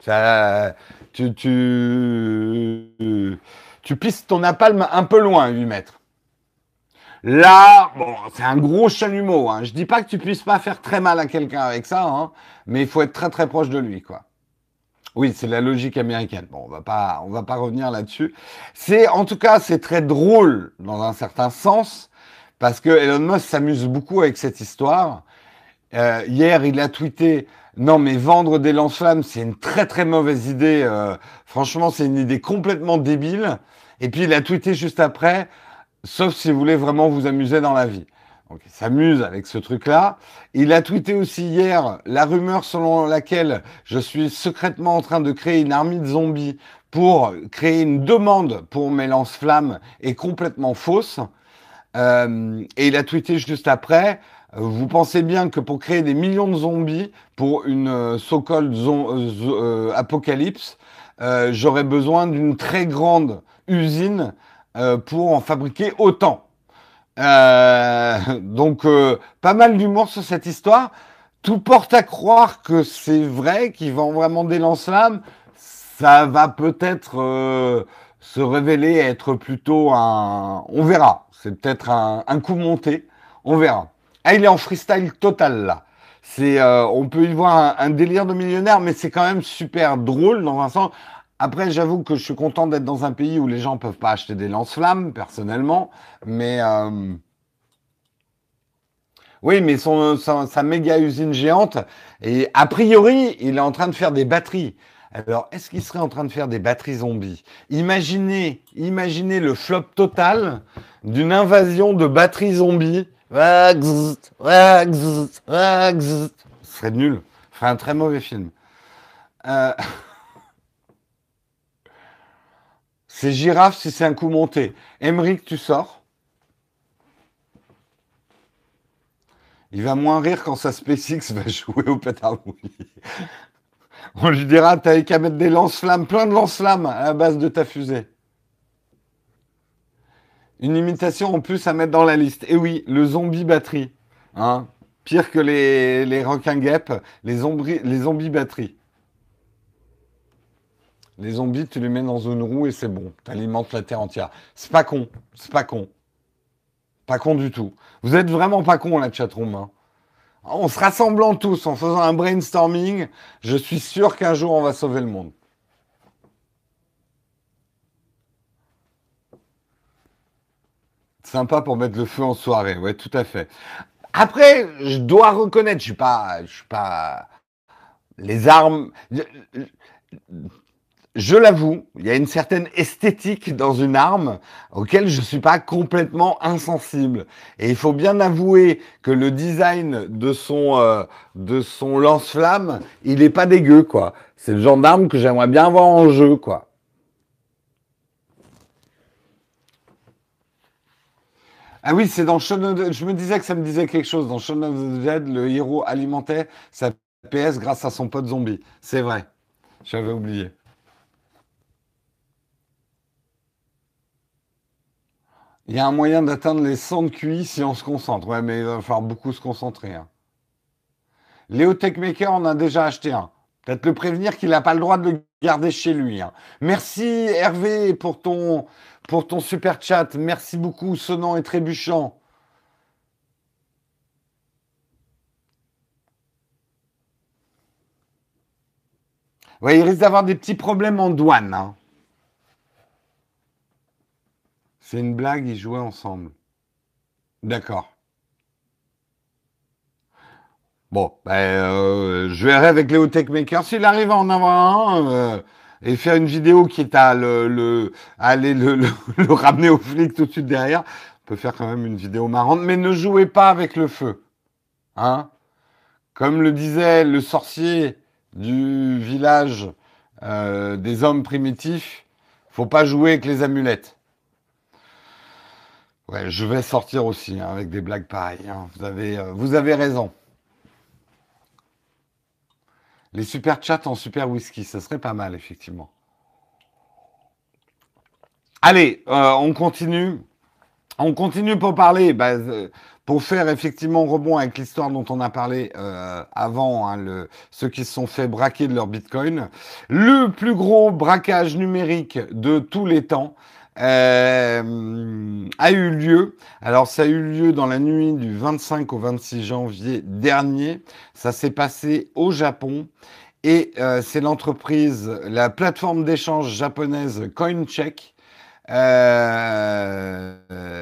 Ça, tu, tu, tu pisses ton napalm un peu loin, 8 mètres. Là, bon, c'est un gros chalumeau. Hein. Je dis pas que tu puisses pas faire très mal à quelqu'un avec ça, hein, mais il faut être très très proche de lui, quoi. Oui, c'est la logique américaine. Bon, on va pas, on va pas revenir là-dessus. C'est, en tout cas, c'est très drôle dans un certain sens parce que Elon Musk s'amuse beaucoup avec cette histoire. Euh, hier, il a tweeté non, mais vendre des lance-flammes, c'est une très très mauvaise idée. Euh, franchement, c'est une idée complètement débile. Et puis il a tweeté juste après, sauf si vous voulez vraiment vous amuser dans la vie. Donc il s'amuse avec ce truc-là. Il a tweeté aussi hier la rumeur selon laquelle je suis secrètement en train de créer une armée de zombies pour créer une demande pour mes lance-flammes est complètement fausse. Euh, et il a tweeté juste après, vous pensez bien que pour créer des millions de zombies pour une euh, so-called euh, apocalypse, j'aurais besoin d'une très grande usine pour en fabriquer autant. Euh, donc, euh, pas mal d'humour sur cette histoire. Tout porte à croire que c'est vrai, qu'ils vend vraiment des lance-flammes. Ça va peut-être euh, se révéler être plutôt un... On verra. C'est peut-être un, coup monté. On verra. Ah, il est en freestyle total là. C'est, on peut y voir un, un délire de millionnaire, mais c'est quand même super drôle dans un sens. Après, j'avoue que je suis content d'être dans un pays où les gens peuvent pas acheter des lance-flammes, personnellement. Mais euh... oui, mais sa méga usine géante, et a priori, il est en train de faire des batteries. Alors, est-ce qu'il serait en train de faire des batteries zombies? Imaginez, imaginez le flop total d'une invasion de batteries zombies. Ce serait nul. Ce serait un très mauvais film. Euh... C'est girafe si c'est un coup monté. Emmerich, tu sors. Il va moins rire quand sa SpaceX va jouer au pétard On lui dira, t'avais qu'à mettre des lance-flammes, plein de lance-flammes à la base de ta fusée. Une imitation en plus à mettre dans la liste. Et oui, le zombie batterie. Hein Pire que les, les requins guêpes, les les zombies batteries. Les zombies, tu les mets dans une roue et c'est bon. Tu alimentes la terre entière. C'est pas con. C'est pas con. Pas con du tout. Vous êtes vraiment pas con, la chatroom. Hein. En se rassemblant tous, en faisant un brainstorming, je suis sûr qu'un jour on va sauver le monde. Sympa pour mettre le feu en soirée, ouais, tout à fait. Après, je dois reconnaître, je suis pas, je suis pas les armes. Je, l'avoue, il y a une certaine esthétique dans une arme auquel je suis pas complètement insensible. Et il faut bien avouer que le design de son euh, de son lance-flamme, il est pas dégueu quoi. C'est le genre d'arme que j'aimerais bien avoir en jeu quoi. Ah oui, c'est dans Shaun Je me disais que ça me disait quelque chose. Dans Shaun of the Dead, le héros alimentait sa PS grâce à son pote zombie. C'est vrai. J'avais oublié. Il y a un moyen d'atteindre les 100 de QI si on se concentre. Ouais, mais il va falloir beaucoup se concentrer. Hein. Léo Techmaker en a déjà acheté un. Peut-être le prévenir qu'il n'a pas le droit de le garder chez lui. Hein. Merci Hervé pour ton, super chat. Merci beaucoup, sonnant et trébuchant. Ouais, il risque d'avoir des petits problèmes en douane. Hein. C'est une blague, ils jouaient ensemble. D'accord. Bon, ben, euh, je verrai avec Léo Techmaker s'il arrive à en avoir un. Euh, et faire une vidéo qui est à le, le aller le, le, ramener au flic tout de suite derrière, on peut faire quand même une vidéo marrante, mais ne jouez pas avec le feu. Hein Comme le disait le sorcier du village euh, des hommes primitifs, faut pas jouer avec les amulettes. Je vais sortir aussi hein, avec des blagues pareilles. Hein. Vous, avez, euh, vous avez raison. Les super chats en super whisky, ça serait pas mal, effectivement. Allez, euh, on continue. On continue pour parler, bah, euh, pour faire effectivement rebond avec l'histoire dont on a parlé avant, hein, ceux qui se sont fait braquer de leur bitcoin. Le plus gros braquage numérique de tous les temps euh, a eu lieu. Alors ça a eu lieu dans la nuit du 25 au 26 janvier dernier. Ça s'est passé au Japon. Et euh, c'est l'entreprise, la plateforme d'échange japonaise CoinCheck, euh,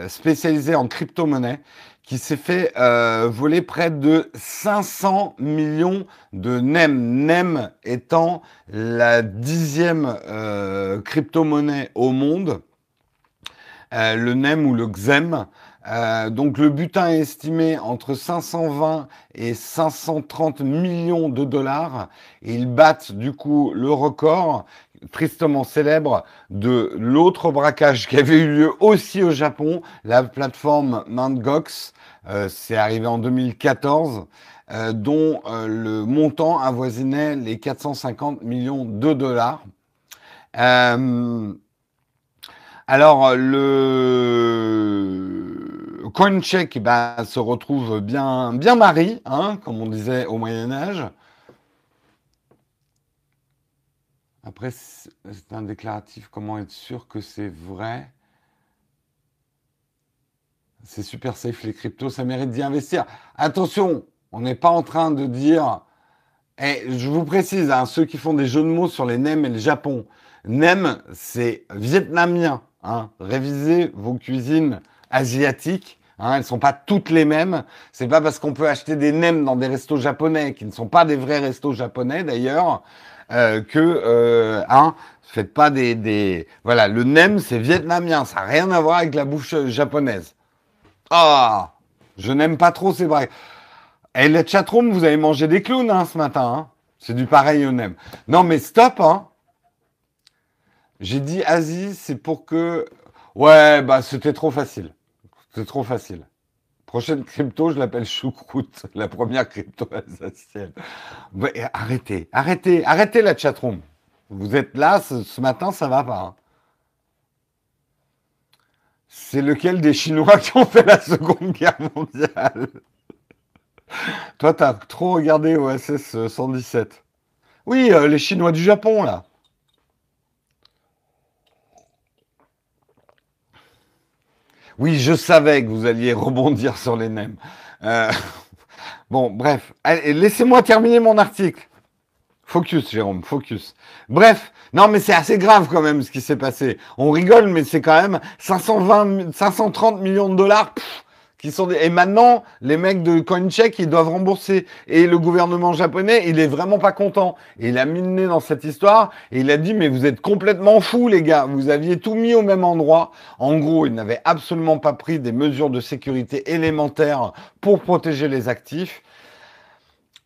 spécialisée en crypto-monnaie, qui s'est fait euh, voler près de 500 millions de NEM. NEM étant la dixième euh, crypto-monnaie au monde. Euh, le NEM ou le XEM. Euh, donc le butin est estimé entre 520 et 530 millions de dollars. Et ils battent du coup le record tristement célèbre de l'autre braquage qui avait eu lieu aussi au Japon, la plateforme Mt. Gox. Euh, c'est arrivé en 2014. dont le montant avoisinait les 450 millions de dollars. Alors, le CoinCheck bah, se retrouve bien, bien hein, comme on disait au Moyen-Âge. Après, c'est un déclaratif. Comment être sûr que c'est vrai? C'est super safe les cryptos, ça mérite d'y investir. Attention, on n'est pas en train de dire. Eh, je vous précise, hein, ceux qui font des jeux de mots sur les NEM et le Japon. NEM, c'est vietnamien. Hein. Révisez vos cuisines asiatiques. Hein, elles sont pas toutes les mêmes. C'est pas parce qu'on peut acheter des nems dans des restos japonais, qui ne sont pas des vrais restos japonais d'ailleurs, euh, que euh, hein, faites pas des, des... voilà le nem c'est vietnamien, ça n'a rien à voir avec la bouffe japonaise. Ah, je n'aime pas trop ces braques. Et eh, les chatroom, vous avez mangé des clowns hein, ce matin. Hein. C'est du pareil au nem. Non mais stop. Hein. J'ai dit Asie, c'est pour que. Ouais, bah c'était trop facile. C'était trop facile. Prochaine crypto, je l'appelle choucroute, la première crypto alsacienne. arrêtez, arrêtez, arrêtez la chatroom. Vous êtes là, ce, matin, ça va pas. Hein. C'est lequel des Chinois qui ont fait la Seconde Guerre mondiale? Toi, t'as trop regardé OSS 117. Oui, euh, les Chinois du Japon, là. Oui, je savais que vous alliez rebondir sur les nems. Euh, bon, bref. Laissez-moi terminer mon article. Focus, Jérôme, focus. Bref, non, mais c'est assez grave quand même ce qui s'est passé. On rigole, mais c'est quand même 520, 530 millions de dollars et maintenant les mecs de CoinCheck ils doivent rembourser. Et le gouvernement japonais il est vraiment pas content. Et il a mis le nez dans cette histoire et il a dit mais vous êtes complètement fous les gars. Vous aviez tout mis au même endroit. En gros il n'avait absolument pas pris des mesures de sécurité élémentaires pour protéger les actifs.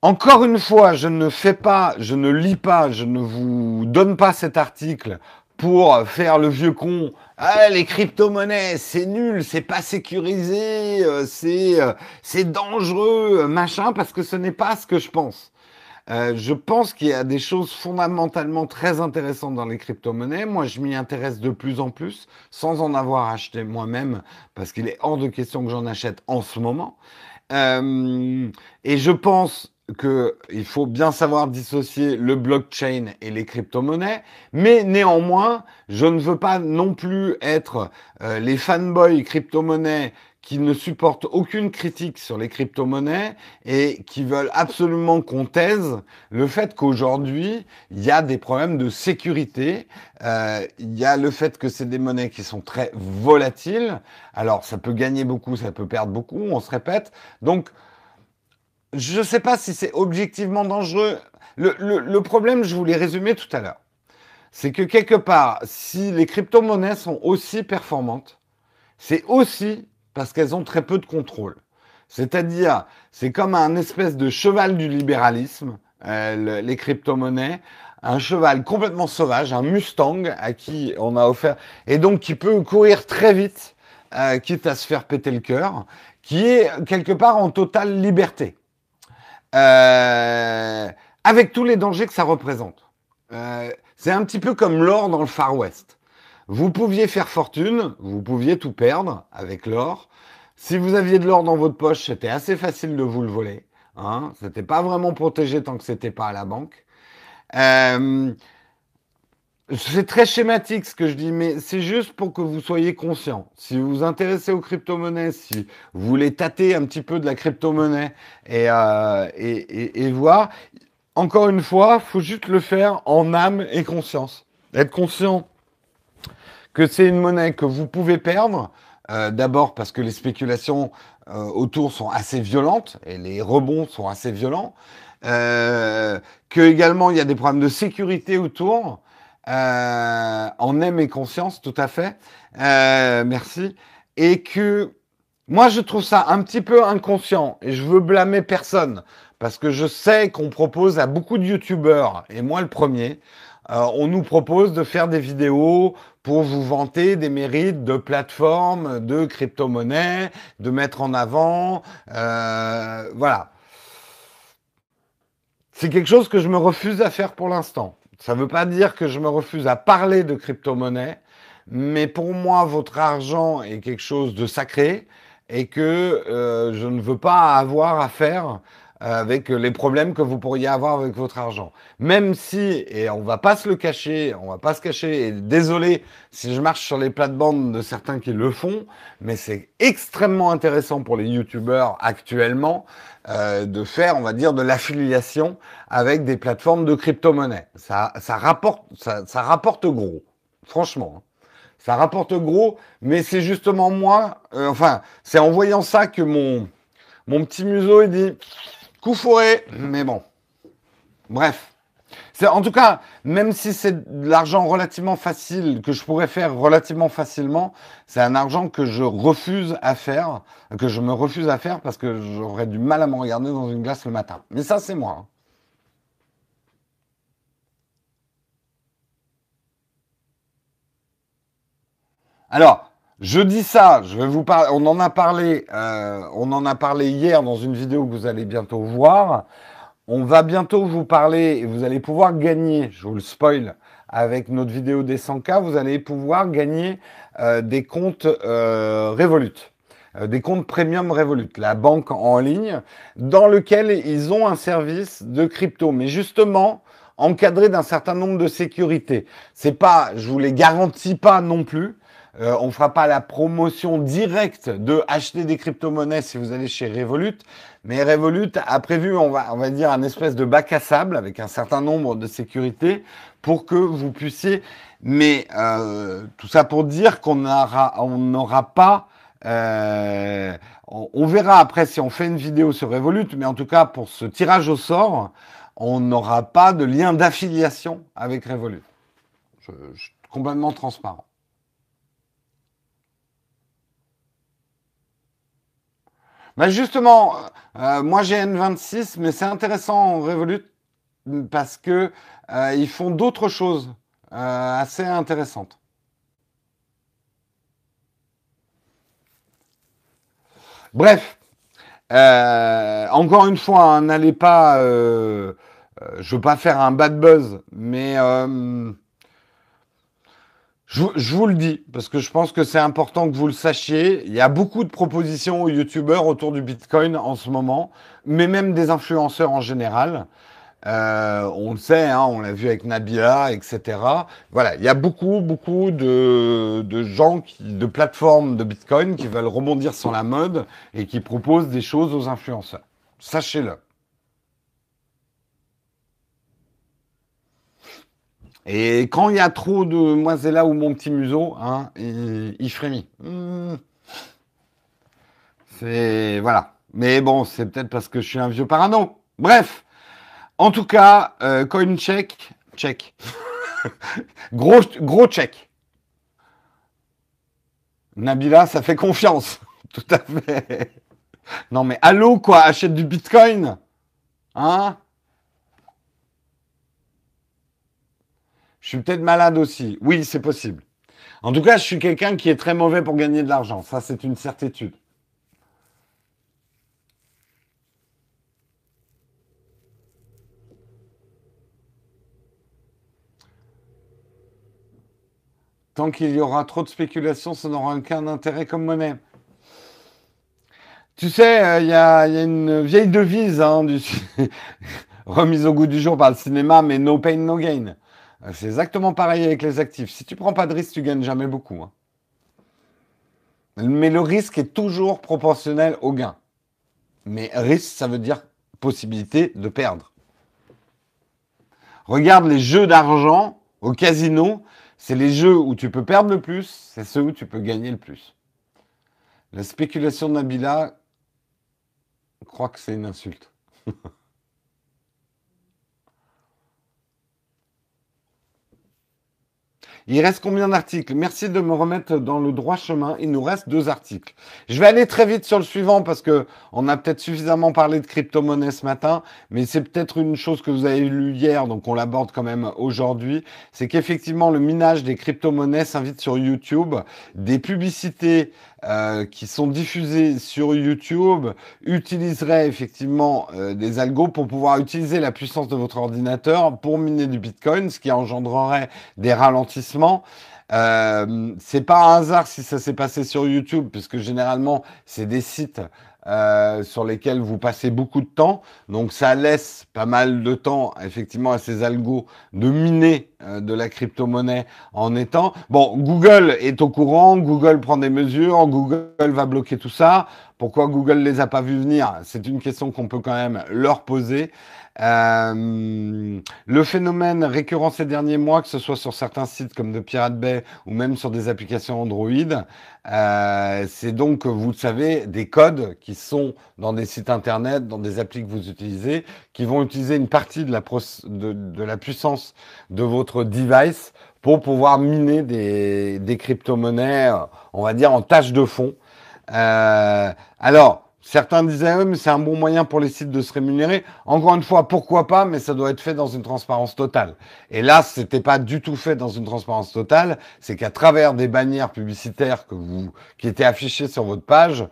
Encore une fois, je ne fais pas, je ne lis pas, je ne vous donne pas cet article pour faire le vieux con. Ah, les crypto-monnaies, c'est nul, c'est pas sécurisé, euh, c'est euh, c'est dangereux, machin, parce que ce n'est pas ce que je pense. Euh, je pense qu'il y a des choses fondamentalement très intéressantes dans les crypto-monnaies. Moi, je m'y intéresse de plus en plus, sans en avoir acheté moi-même, parce qu'il est hors de question que j'en achète en ce moment. et je pense qu'il faut bien savoir dissocier le blockchain et les crypto-monnaies, mais néanmoins, je ne veux pas non plus être euh, les fanboys crypto-monnaies qui ne supportent aucune critique sur les crypto-monnaies et qui veulent absolument qu'on taise le fait qu'aujourd'hui, il y a des problèmes de sécurité, euh, il y a le fait que c'est des monnaies qui sont très volatiles, alors ça peut gagner beaucoup, ça peut perdre beaucoup, on se répète, donc je ne sais pas si c'est objectivement dangereux. Le, problème, je vous l'ai résumé tout à l'heure, c'est que quelque part, si les crypto-monnaies sont aussi performantes, c'est aussi parce qu'elles ont très peu de contrôle. C'est-à-dire, c'est comme un espèce de cheval du libéralisme, euh, les crypto-monnaies, un cheval complètement sauvage, un Mustang à qui on a offert, et donc qui peut courir très vite, euh, quitte à se faire péter le cœur, qui est quelque part en totale liberté. Euh, avec tous les dangers que ça représente. Euh, c'est un petit peu comme l'or dans le Far West. Vous pouviez faire fortune, vous pouviez tout perdre avec l'or. Si vous aviez de l'or dans votre poche, c'était assez facile de vous le voler. Hein. C'était pas vraiment protégé tant que c'était pas à la banque. Euh, c'est très schématique ce que je dis, mais c'est juste pour que vous soyez conscient. Si vous vous intéressez aux crypto-monnaies, si vous voulez tâter un petit peu de la crypto-monnaie et, euh, voir, encore une fois, faut juste le faire en âme et conscience. Être conscient que c'est une monnaie que vous pouvez perdre, euh, d'abord parce que les spéculations euh, autour sont assez violentes et les rebonds sont assez violents, que également il y a des problèmes de sécurité autour, euh, en aime et conscience, tout à fait. Euh, merci. Et que moi, je trouve ça un petit peu inconscient et je veux blâmer personne parce que je sais qu'on propose à beaucoup de youtubeurs, et moi le premier, euh, on nous propose de faire des vidéos pour vous vanter des mérites de plateformes, de crypto-monnaies, de mettre en avant. Euh, voilà. C'est quelque chose que je me refuse à faire pour l'instant. Ça ne veut pas dire que je me refuse à parler de crypto-monnaie, mais pour moi, votre argent est quelque chose de sacré et que euh, je ne veux pas avoir à faire euh, avec les problèmes que vous pourriez avoir avec votre argent. Même si, et on va pas se le cacher, on va pas se cacher, et désolé si je marche sur les plates-bandes de certains qui le font, mais c'est extrêmement intéressant pour les youtubeurs actuellement euh, de faire, on va dire, de l'affiliation avec des plateformes de crypto-monnaie. Ça, ça, rapporte, ça, ça rapporte gros, franchement. Hein. Ça rapporte gros, mais c'est justement moi, euh, enfin, c'est en voyant ça que mon, mon petit museau, il dit, coup fourré, mais bon. Bref. En tout cas, même si c'est de l'argent relativement facile, que je pourrais faire relativement facilement, c'est un argent que je refuse à faire, que je me refuse à faire parce que j'aurais du mal à me regarder dans une glace le matin. Mais ça, c'est moi. Hein. Alors, Je dis ça, je vais vous parler. On en a parlé, euh, on en a parlé hier dans une vidéo que vous allez bientôt voir. On va bientôt vous parler et vous allez pouvoir gagner. Je vous le spoil avec notre vidéo des 100K. Vous allez pouvoir gagner euh, des comptes euh, Revolut, euh, des comptes premium Revolut, la banque en ligne, dans lequel ils ont un service de crypto. Mais justement, encadré d'un certain nombre de sécurités. C'est pas, je vous les garantis pas non plus. Euh, on fera pas la promotion directe de acheter des crypto-monnaies si vous allez chez Revolut, mais Revolut a prévu, on va, on va dire, un espèce de bac à sable avec un certain nombre de sécurités pour que vous puissiez. Mais euh, tout ça pour dire qu'on n'aura on pas. Euh, on, on verra après si on fait une vidéo sur Revolut, mais en tout cas pour ce tirage au sort, on n'aura pas de lien d'affiliation avec Revolut. Je, je, complètement transparent. Ben justement, euh, moi j'ai N26, mais c'est intéressant en Revolut parce que euh, ils font d'autres choses euh, assez intéressantes. Bref, encore une fois, hein, n'allez pas, je veux pas faire un bad buzz, mais je, je, vous le dis, parce que je pense que c'est important que vous le sachiez. Il y a beaucoup de propositions aux youtubeurs autour du Bitcoin en ce moment, mais même des influenceurs en général. Euh, on le sait, hein, on l'a vu avec Nabila, etc. Voilà, il y a beaucoup, beaucoup de, de gens, qui, de plateformes de Bitcoin qui veulent rebondir sur la mode et qui proposent des choses aux influenceurs. Sachez-le. Et quand il y a trop de moi c'est là où mon petit museau, hein, il, frémit. Mmh. C'est voilà. Mais bon, c'est peut-être parce que je suis un vieux parano. Bref, en tout cas, euh, coin check, check. gros gros check. Nabila, ça fait confiance. Tout à fait. Non mais allô quoi, achète du Bitcoin, hein? Je suis peut-être malade aussi. Oui, c'est possible. En tout cas, je suis quelqu'un qui est très mauvais pour gagner de l'argent. Ça, c'est une certitude. Tant qu'il y aura trop de spéculation, ça n'aura aucun intérêt comme monnaie. Tu sais, il euh, y, a, y, a, une vieille devise hein, remise au goût du jour par le cinéma, mais no pain, no gain. C'est exactement pareil avec les actifs. Si tu prends pas de risque, tu gagnes jamais beaucoup. Hein. Mais le risque est toujours proportionnel au gain. Mais risque, ça veut dire possibilité de perdre. Regarde les jeux d'argent au casino, c'est les jeux où tu peux perdre le plus, c'est ceux où tu peux gagner le plus. La spéculation de Nabila, je crois que c'est une insulte. Il reste combien d'articles? Merci de me remettre dans le droit chemin. Il nous reste deux articles. Je vais aller très vite sur le suivant parce que on a peut-être suffisamment parlé de crypto-monnaie ce matin, mais c'est peut-être une chose que vous avez lu hier, donc on l'aborde quand même aujourd'hui. C'est qu'effectivement, le minage des crypto-monnaies s'invite sur YouTube. Des publicités euh, qui sont diffusées sur YouTube utiliseraient effectivement euh, des algos pour pouvoir utiliser la puissance de votre ordinateur pour miner du Bitcoin, ce qui engendrerait des ralentissements. Euh, c'est pas un hasard si ça s'est passé sur YouTube, puisque généralement c'est des sites euh, sur lesquels vous passez beaucoup de temps. Donc ça laisse pas mal de temps effectivement à ces algos de miner euh, de la crypto-monnaie en étant. Bon, Google est au courant, Google prend des mesures, Google va bloquer tout ça. Pourquoi Google les a pas vus venir? C'est une question qu'on peut quand même leur poser. Euh, le phénomène récurrent ces derniers mois, que ce soit sur certains sites comme de Pirate Bay ou même sur des applications Android, euh, c'est donc, vous le savez, des codes qui sont dans des sites internet, dans des applis que vous utilisez, qui vont utiliser une partie de la, puissance de votre device pour pouvoir miner des, des crypto-monnaies, on va dire, en tâche de fond. Euh, alors, Certains disaient, mais c'est un bon moyen pour les sites de se rémunérer. Encore une fois, pourquoi pas, mais ça doit être fait dans une transparence totale. Et là, c'était pas du tout fait dans une transparence totale. C'est qu'à travers des bannières publicitaires que vous, qui étaient affichées sur votre page,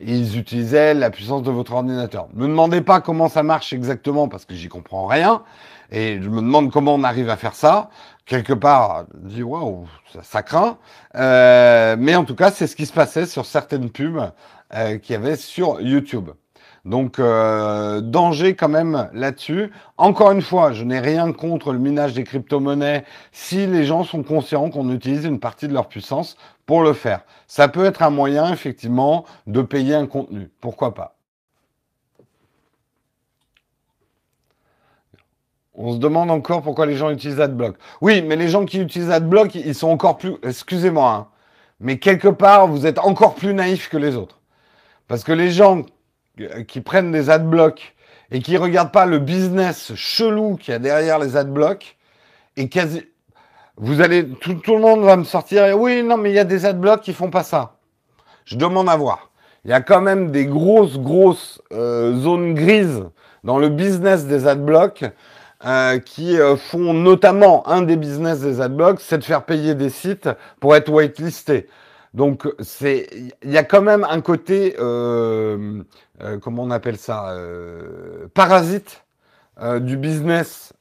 ils utilisaient la puissance de votre ordinateur. Ne me demandez pas comment ça marche exactement parce que j'y comprends rien. Et je me demande comment on arrive à faire ça. Quelque part, je dis waouh, ça, ça, craint. Euh, mais en tout cas, c'est ce qui se passait sur certaines pubs euh, qu'il y avait sur YouTube. Donc euh, danger quand même là-dessus. Encore une fois, je n'ai rien contre le minage des crypto-monnaies si les gens sont conscients qu'on utilise une partie de leur puissance pour le faire. Ça peut être un moyen effectivement de payer un contenu. Pourquoi pas? On se demande encore pourquoi les gens utilisent AdBlock. Oui, mais les gens qui utilisent AdBlock, ils sont encore plus... Excusez-moi, hein, mais quelque part, vous êtes encore plus naïfs que les autres. Parce que les gens qui prennent des adblocks et qui regardent pas le business chelou qu'il y a derrière les adblocks, et quasi... Vous allez... Tout, tout, le monde va me sortir, et oui, non, mais il y a des adblocks qui font pas ça. Je demande à voir. Il y a quand même des grosses, grosses euh, zones grises dans le business des adblocks euh, qui euh, font notamment un des business des adblocks, c'est de faire payer des sites pour être whitelistés. Donc c'est, il y a quand même un côté, euh, euh comment on appelle ça, euh, parasite du business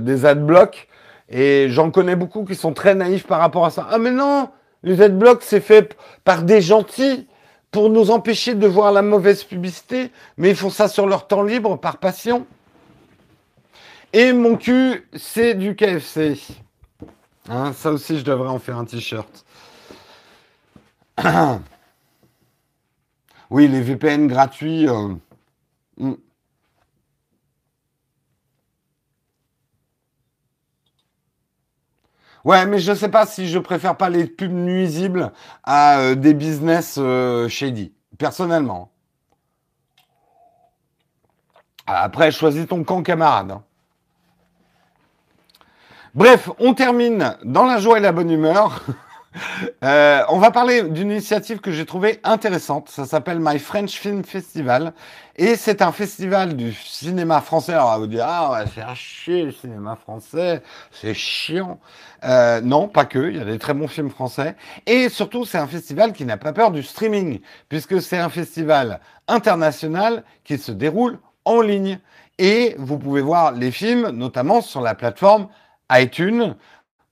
des adblocks. Et j'en connais beaucoup qui sont très naïfs par rapport à ça. Ah mais non, les adblocks c'est fait par des gentils pour nous empêcher de voir la mauvaise publicité, mais ils font ça sur leur temps libre par passion. Et mon cul, c'est du KFC. Hein, ça aussi, je devrais en faire un t-shirt. oui, les VPN gratuits. Euh... Hmm. Ouais, mais je ne sais pas si je préfère pas les pubs nuisibles à euh, des business euh, shady, personnellement. Après, choisis ton camp camarade. Hein. Bref, on termine dans la joie et la bonne humeur. euh, on va parler d'une initiative que j'ai trouvée intéressante. Ça s'appelle My French Film Festival. Et c'est un festival du cinéma français. Alors, vous dire, ah, on va faire chier le cinéma français. C'est chiant. Euh, non, pas que. Il y a des très bons films français. Et surtout, c'est un festival qui n'a pas peur du streaming, puisque c'est un festival international qui se déroule en ligne. Et vous pouvez voir les films, notamment sur la plateforme iTunes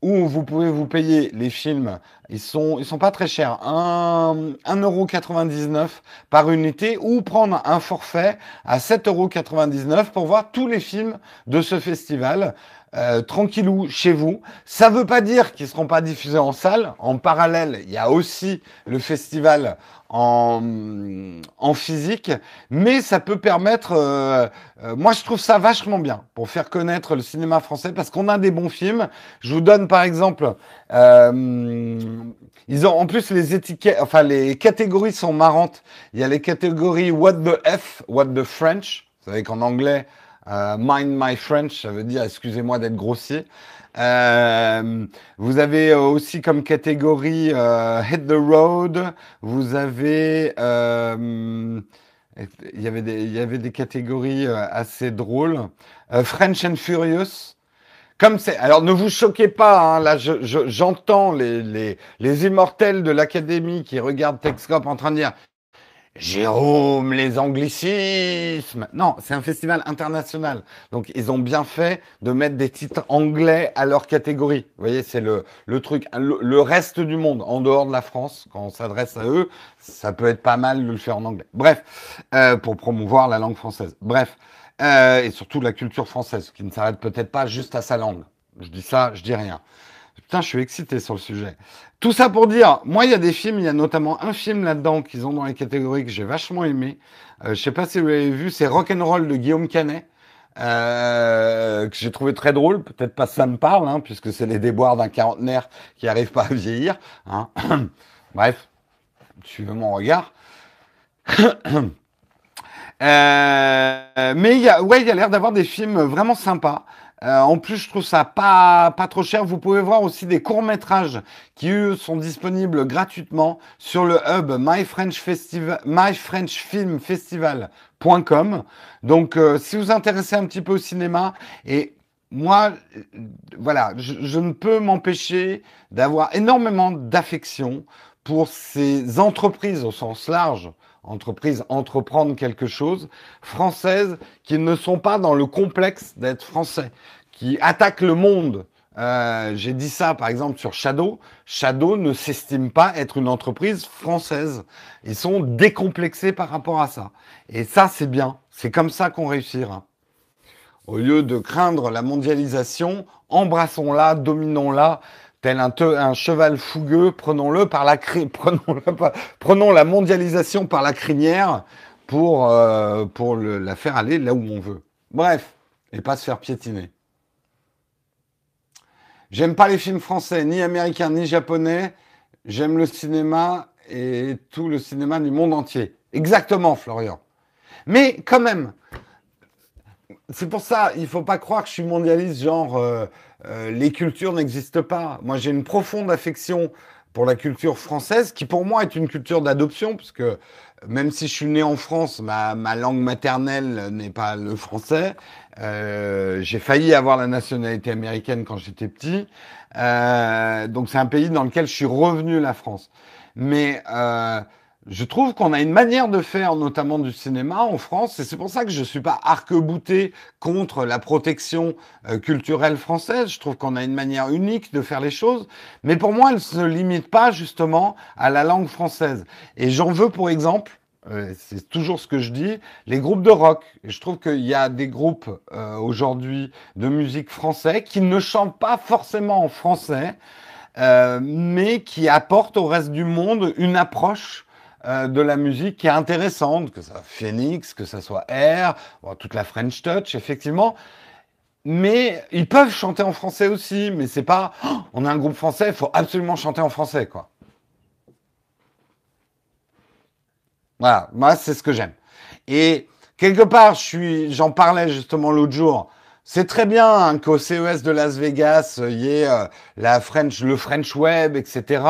où vous pouvez vous payer les films. Ils sont, ils sont pas très chers. 1,99€ par unité ou prendre un forfait à 7,99€ pour voir tous les films de ce festival. Euh, tranquillou chez vous. Ça ne veut pas dire qu'ils seront pas diffusés en salle. En parallèle, il y a aussi le festival en, en physique, mais ça peut permettre. Euh, euh, moi, je trouve ça vachement bien pour faire connaître le cinéma français parce qu'on a des bons films. Je vous donne par exemple. Euh, ils ont en plus les étiquettes, enfin les catégories sont marrantes. Il y a les catégories What the F, What the French. Vous savez qu'en anglais, euh, Mind My French, ça veut dire excusez-moi d'être grossier. Euh, vous avez aussi comme catégorie euh, Hit the Road. Vous avez euh, il y avait des il y avait des catégories euh, assez drôles. Euh, French and Furious. Comme c'est, alors ne vous choquez pas, hein, là j'entends je, les, les, les immortels de l'académie qui regardent Texcop en train de dire Jérôme, les anglicismes. Non, c'est un festival international. Donc, ils ont bien fait de mettre des titres anglais à leur catégorie. Vous voyez, c'est le, le truc. Le, reste du monde, en dehors de la France, quand on s'adresse à eux, ça peut être pas mal de le faire en anglais. Bref, euh, pour promouvoir la langue française. Bref, euh, et surtout la culture française, qui ne s'arrête peut-être pas juste à sa langue. Je dis ça, je dis rien. Putain, je suis excité sur le sujet. Tout ça pour dire, moi, il y a des films, il y a notamment un film là-dedans qu'ils ont dans les catégories que j'ai vachement aimé. Euh, je sais pas si vous l'avez vu, c'est Rock'n'Roll de Guillaume Canet. Euh, que j'ai trouvé très drôle, peut-être pas ça me parle, hein, puisque c'est les déboires d'un quarantenaire qui arrive pas à vieillir. Hein. Bref, suivez mon regard. euh, mais ouais, il y a l'air d'avoir des films vraiment sympas. Euh, en plus, je trouve ça pas, pas trop cher. Vous pouvez voir aussi des courts-métrages qui, eux, sont disponibles gratuitement sur le hub My French Festival, myfrenchfilmfestival.com. Donc, euh, si vous intéressez un petit peu au cinéma, et moi, voilà, je ne peux m'empêcher d'avoir énormément d'affection pour ces entreprises au sens large entreprises entreprendre quelque chose, françaises qui ne sont pas dans le complexe d'être français, qui attaquent le monde. Euh, J'ai dit ça par exemple sur Shadow. Shadow ne s'estime pas être une entreprise française. Ils sont décomplexés par rapport à ça. Et ça, c'est bien. C'est comme ça qu'on réussira. Au lieu de craindre la mondialisation, embrassons-la, dominons-la, tel un, cheval fougueux, prenons-le par la prenons, la mondialisation par la crinière pour, euh, pour la faire aller là où on veut. Bref, et pas se faire piétiner. J'aime pas les films français, ni américains, ni japonais. J'aime le cinéma et tout le cinéma du monde entier. Exactement, Florian. Mais quand même, c'est pour ça, il faut pas croire que je suis mondialiste, genre euh, euh, les cultures n'existent pas. Moi, j'ai une profonde affection pour la culture française, qui pour moi est une culture d'adoption, puisque même si je suis né en France, ma, ma langue maternelle n'est pas le français. Euh, j'ai failli avoir la nationalité américaine quand j'étais petit. Donc c'est un pays dans lequel je suis revenu, la France. Mais je trouve qu'on a une manière de faire, notamment du cinéma en France, et c'est pour ça que je ne suis pas arc-bouté contre la protection euh, culturelle française. Je trouve qu'on a une manière unique de faire les choses, mais pour moi, elle ne se limite pas justement à la langue française. Et j'en veux pour exemple, euh, c'est toujours ce que je dis, les groupes de rock. Et je trouve qu'il y a des groupes euh, aujourd'hui de musique français qui ne chantent pas forcément en français, mais qui apportent au reste du monde une approche euh, de la musique qui est intéressante, que ça soit Phoenix, que ça soit Air, toute la French Touch, effectivement. Mais ils peuvent chanter en français aussi, mais c'est pas, oh, on a un groupe français, il faut absolument chanter en français, quoi. Voilà, moi c'est ce que j'aime. Et quelque part, je suis, j'en parlais justement l'autre jour. C'est très bien hein, qu'au CES de Las Vegas, il y ait euh, la French, le French Web, etc.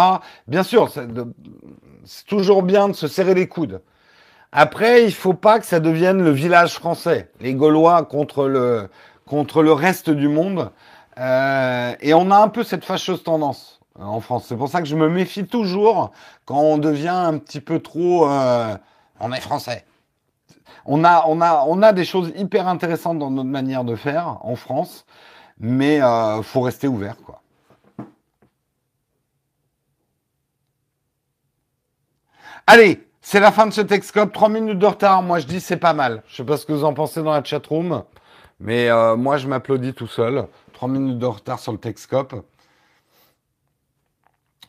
Bien sûr, c'est toujours bien de se serrer les coudes. Après, il faut pas que ça devienne le village français, les Gaulois contre le contre le reste du monde. Euh, et on a un peu cette fâcheuse tendance euh, en France. C'est pour ça que je me méfie toujours quand on devient un petit peu trop. Euh, on est français. On a, on a, on a des choses hyper intéressantes dans notre manière de faire en France, mais euh, faut rester ouvert, quoi. Allez, c'est la fin de ce Texcope. Trois minutes de retard. Moi, je dis c'est pas mal. Je sais pas ce que vous en pensez dans la chatroom, mais euh, moi, je m'applaudis tout seul. Trois minutes de retard sur le Texcope.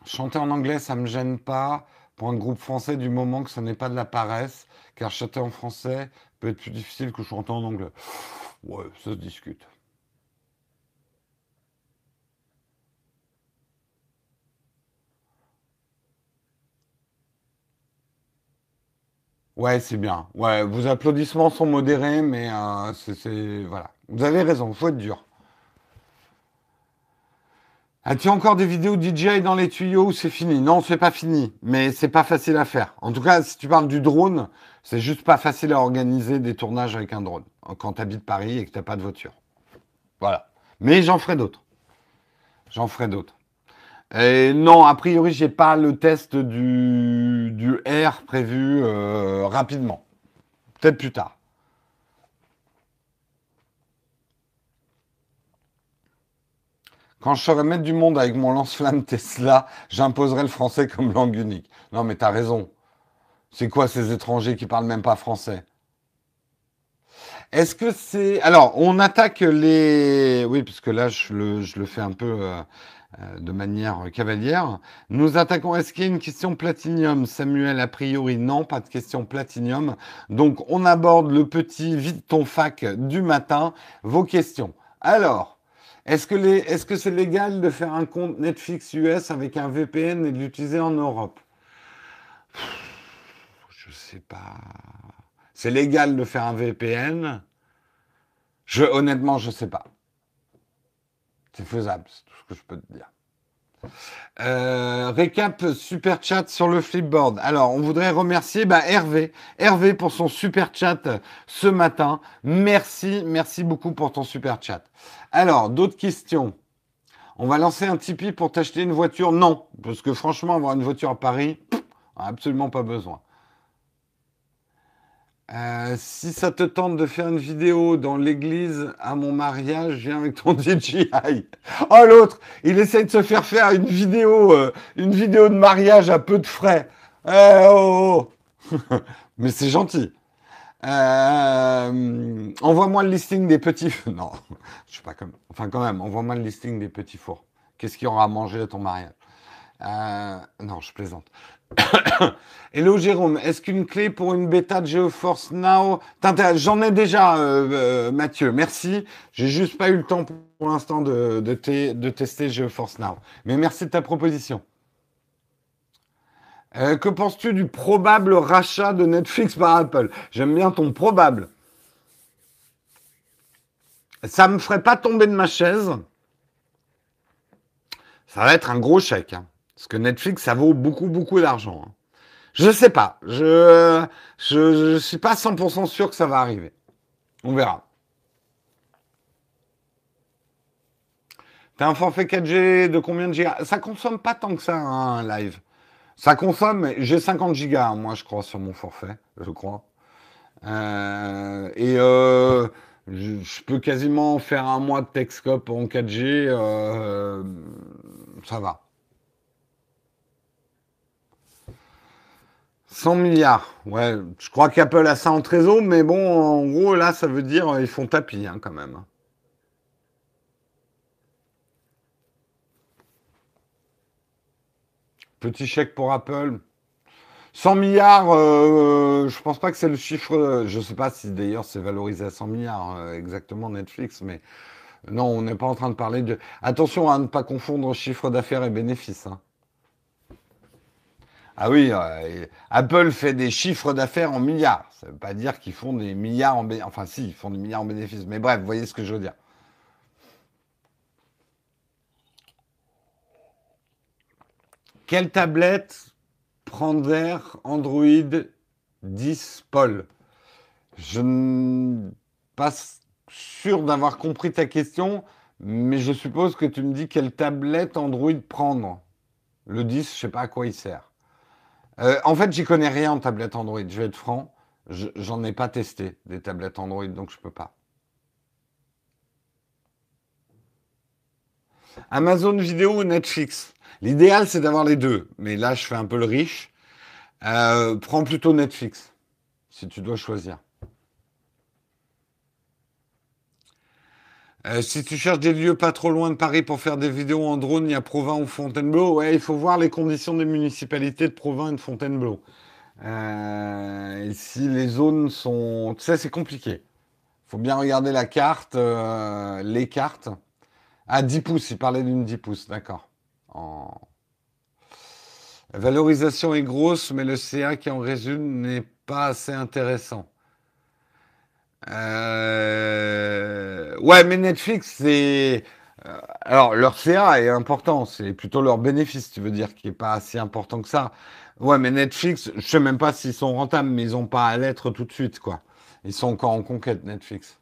Chanter en anglais, ça me gêne pas pour un groupe français du moment que ce n'est pas de la paresse, car chanter en français peut être plus difficile que chanter en anglais. Ouais, ça se discute. Ouais, c'est bien. Ouais, vos applaudissements sont modérés, mais euh, c'est voilà. Vous avez raison, il faut être dur. As-tu encore des vidéos DJI dans les tuyaux ou c'est fini? Non, c'est pas fini, mais c'est pas facile à faire. En tout cas, si tu parles du drone, c'est juste pas facile à organiser des tournages avec un drone quand tu habites Paris et que tu n'as pas de voiture. Voilà. Mais j'en ferai d'autres. J'en ferai d'autres. Et non, a priori, j'ai pas le test du Prévu euh, rapidement. Peut-être plus tard. Quand je serai maître du monde avec mon lance-flamme Tesla, j'imposerai le français comme langue unique. Non, mais t'as raison. C'est quoi ces étrangers qui parlent même pas français? Est-ce que c'est... Alors, on attaque les... Oui, puisque là, je le, fais un peu... Euh, de manière cavalière. Nous attaquons. Est-ce qu'il y a une question platinium Samuel, a priori, non, pas de question platinium. Donc, on aborde le petit vide ton fac du matin. Vos questions. Alors, est-ce que c'est légal de faire un compte Netflix US avec un VPN et de l'utiliser en Europe? Je sais pas. C'est légal de faire un VPN honnêtement, je sais pas. C'est faisable, je peux te dire. Euh, récap super chat sur le flipboard. Alors, on voudrait remercier bah, Hervé, Hervé pour son super chat ce matin. Merci, merci beaucoup pour ton super chat. Alors, d'autres questions. On va lancer un Tipeee pour t'acheter une voiture? Non, parce que franchement, avoir une voiture à Paris, absolument pas besoin. Euh, si ça te tente de faire une vidéo dans l'église à mon mariage, viens avec ton DJI. Oh l'autre, il essaye de se faire faire une vidéo, euh, une vidéo de mariage à peu de frais. Eh, oh, oh. Mais c'est gentil. Euh, envoie-moi le listing des petits. Non, je suis pas comme. Enfin quand même, envoie-moi le listing des petits fours. Qu'est-ce qu'il y aura à manger à ton mariage? Non, je plaisante. Hello Jérôme, est-ce qu'une clé pour une bêta de GeoForce Now J'en ai déjà, euh, euh, Mathieu, merci. J'ai juste pas eu le temps pour l'instant de, tester GeoForce Now. Mais merci de ta proposition. Euh, que penses-tu du probable rachat de Netflix par Apple? J'aime bien ton probable. Ça me ferait pas tomber de ma chaise. Ça va être un gros chèque. Hein. Parce que Netflix, ça vaut beaucoup, beaucoup d'argent. Hein. Je sais pas. Je, je, je suis pas 100% sûr que ça va arriver. On verra. T'as un forfait 4G de combien de gigas? Ça consomme pas tant que ça, hein, un live. Ça consomme, j'ai 50 gigas, hein, moi, je crois, sur mon forfait, je crois. Euh, et euh, je, peux quasiment faire un mois de Texcop en 4G. Euh, ça va. 100 milliards. Ouais, je crois qu'Apple a ça en trésor, mais bon, en gros, là, ça veut dire ils font tapis hein, quand même. Petit chèque pour Apple. 100 milliards, euh, je pense pas que c'est le chiffre. Je sais pas si d'ailleurs c'est valorisé à 100 milliards euh, exactement Netflix, mais non, on n'est pas en train de parler de. Attention à ne pas confondre chiffre d'affaires et bénéfices. Hein. Ah oui, euh, Apple fait des chiffres d'affaires en milliards. Ça ne veut pas dire qu'ils font des milliards en bénéfices. Enfin, si, ils font des milliards en bénéfices. Mais bref, voyez ce que je veux dire. Quelle tablette prendrait Android 10 Paul? Je ne suis pas sûr d'avoir compris ta question, mais je suppose que tu me dis quelle tablette Android prendre. Le 10, je ne sais pas à quoi il sert. Euh, en fait, j'y connais rien en tablette Android. Je vais être franc. J'en ai pas testé des tablettes Android, donc je peux pas. Amazon Vidéo ou Netflix? L'idéal, c'est d'avoir les deux. Mais là, je fais un peu le riche. Euh, prends plutôt Netflix, si tu dois choisir. Euh, si tu cherches des lieux pas trop loin de Paris pour faire des vidéos en drone, il y a Provins ou Fontainebleau. Ouais, il faut voir les conditions des municipalités de Provins et de Fontainebleau. Euh, et si les zones sont... Tu sais, c'est compliqué. Il faut bien regarder la carte, euh, les cartes. Ah, 10 pouces, il parlait d'une 10 pouces, d'accord. La valorisation est grosse, mais le CA qui en résulte n'est pas assez intéressant. Euh... Ouais, mais Netflix, c'est. Euh, alors, leur CA est important, c'est plutôt leur bénéfice, tu veux dire, qui est pas assez important que ça. Ouais, mais Netflix, je sais même pas s'ils sont rentables, mais ils ont pas à l'être tout de suite, quoi. Ils sont encore en conquête, Netflix.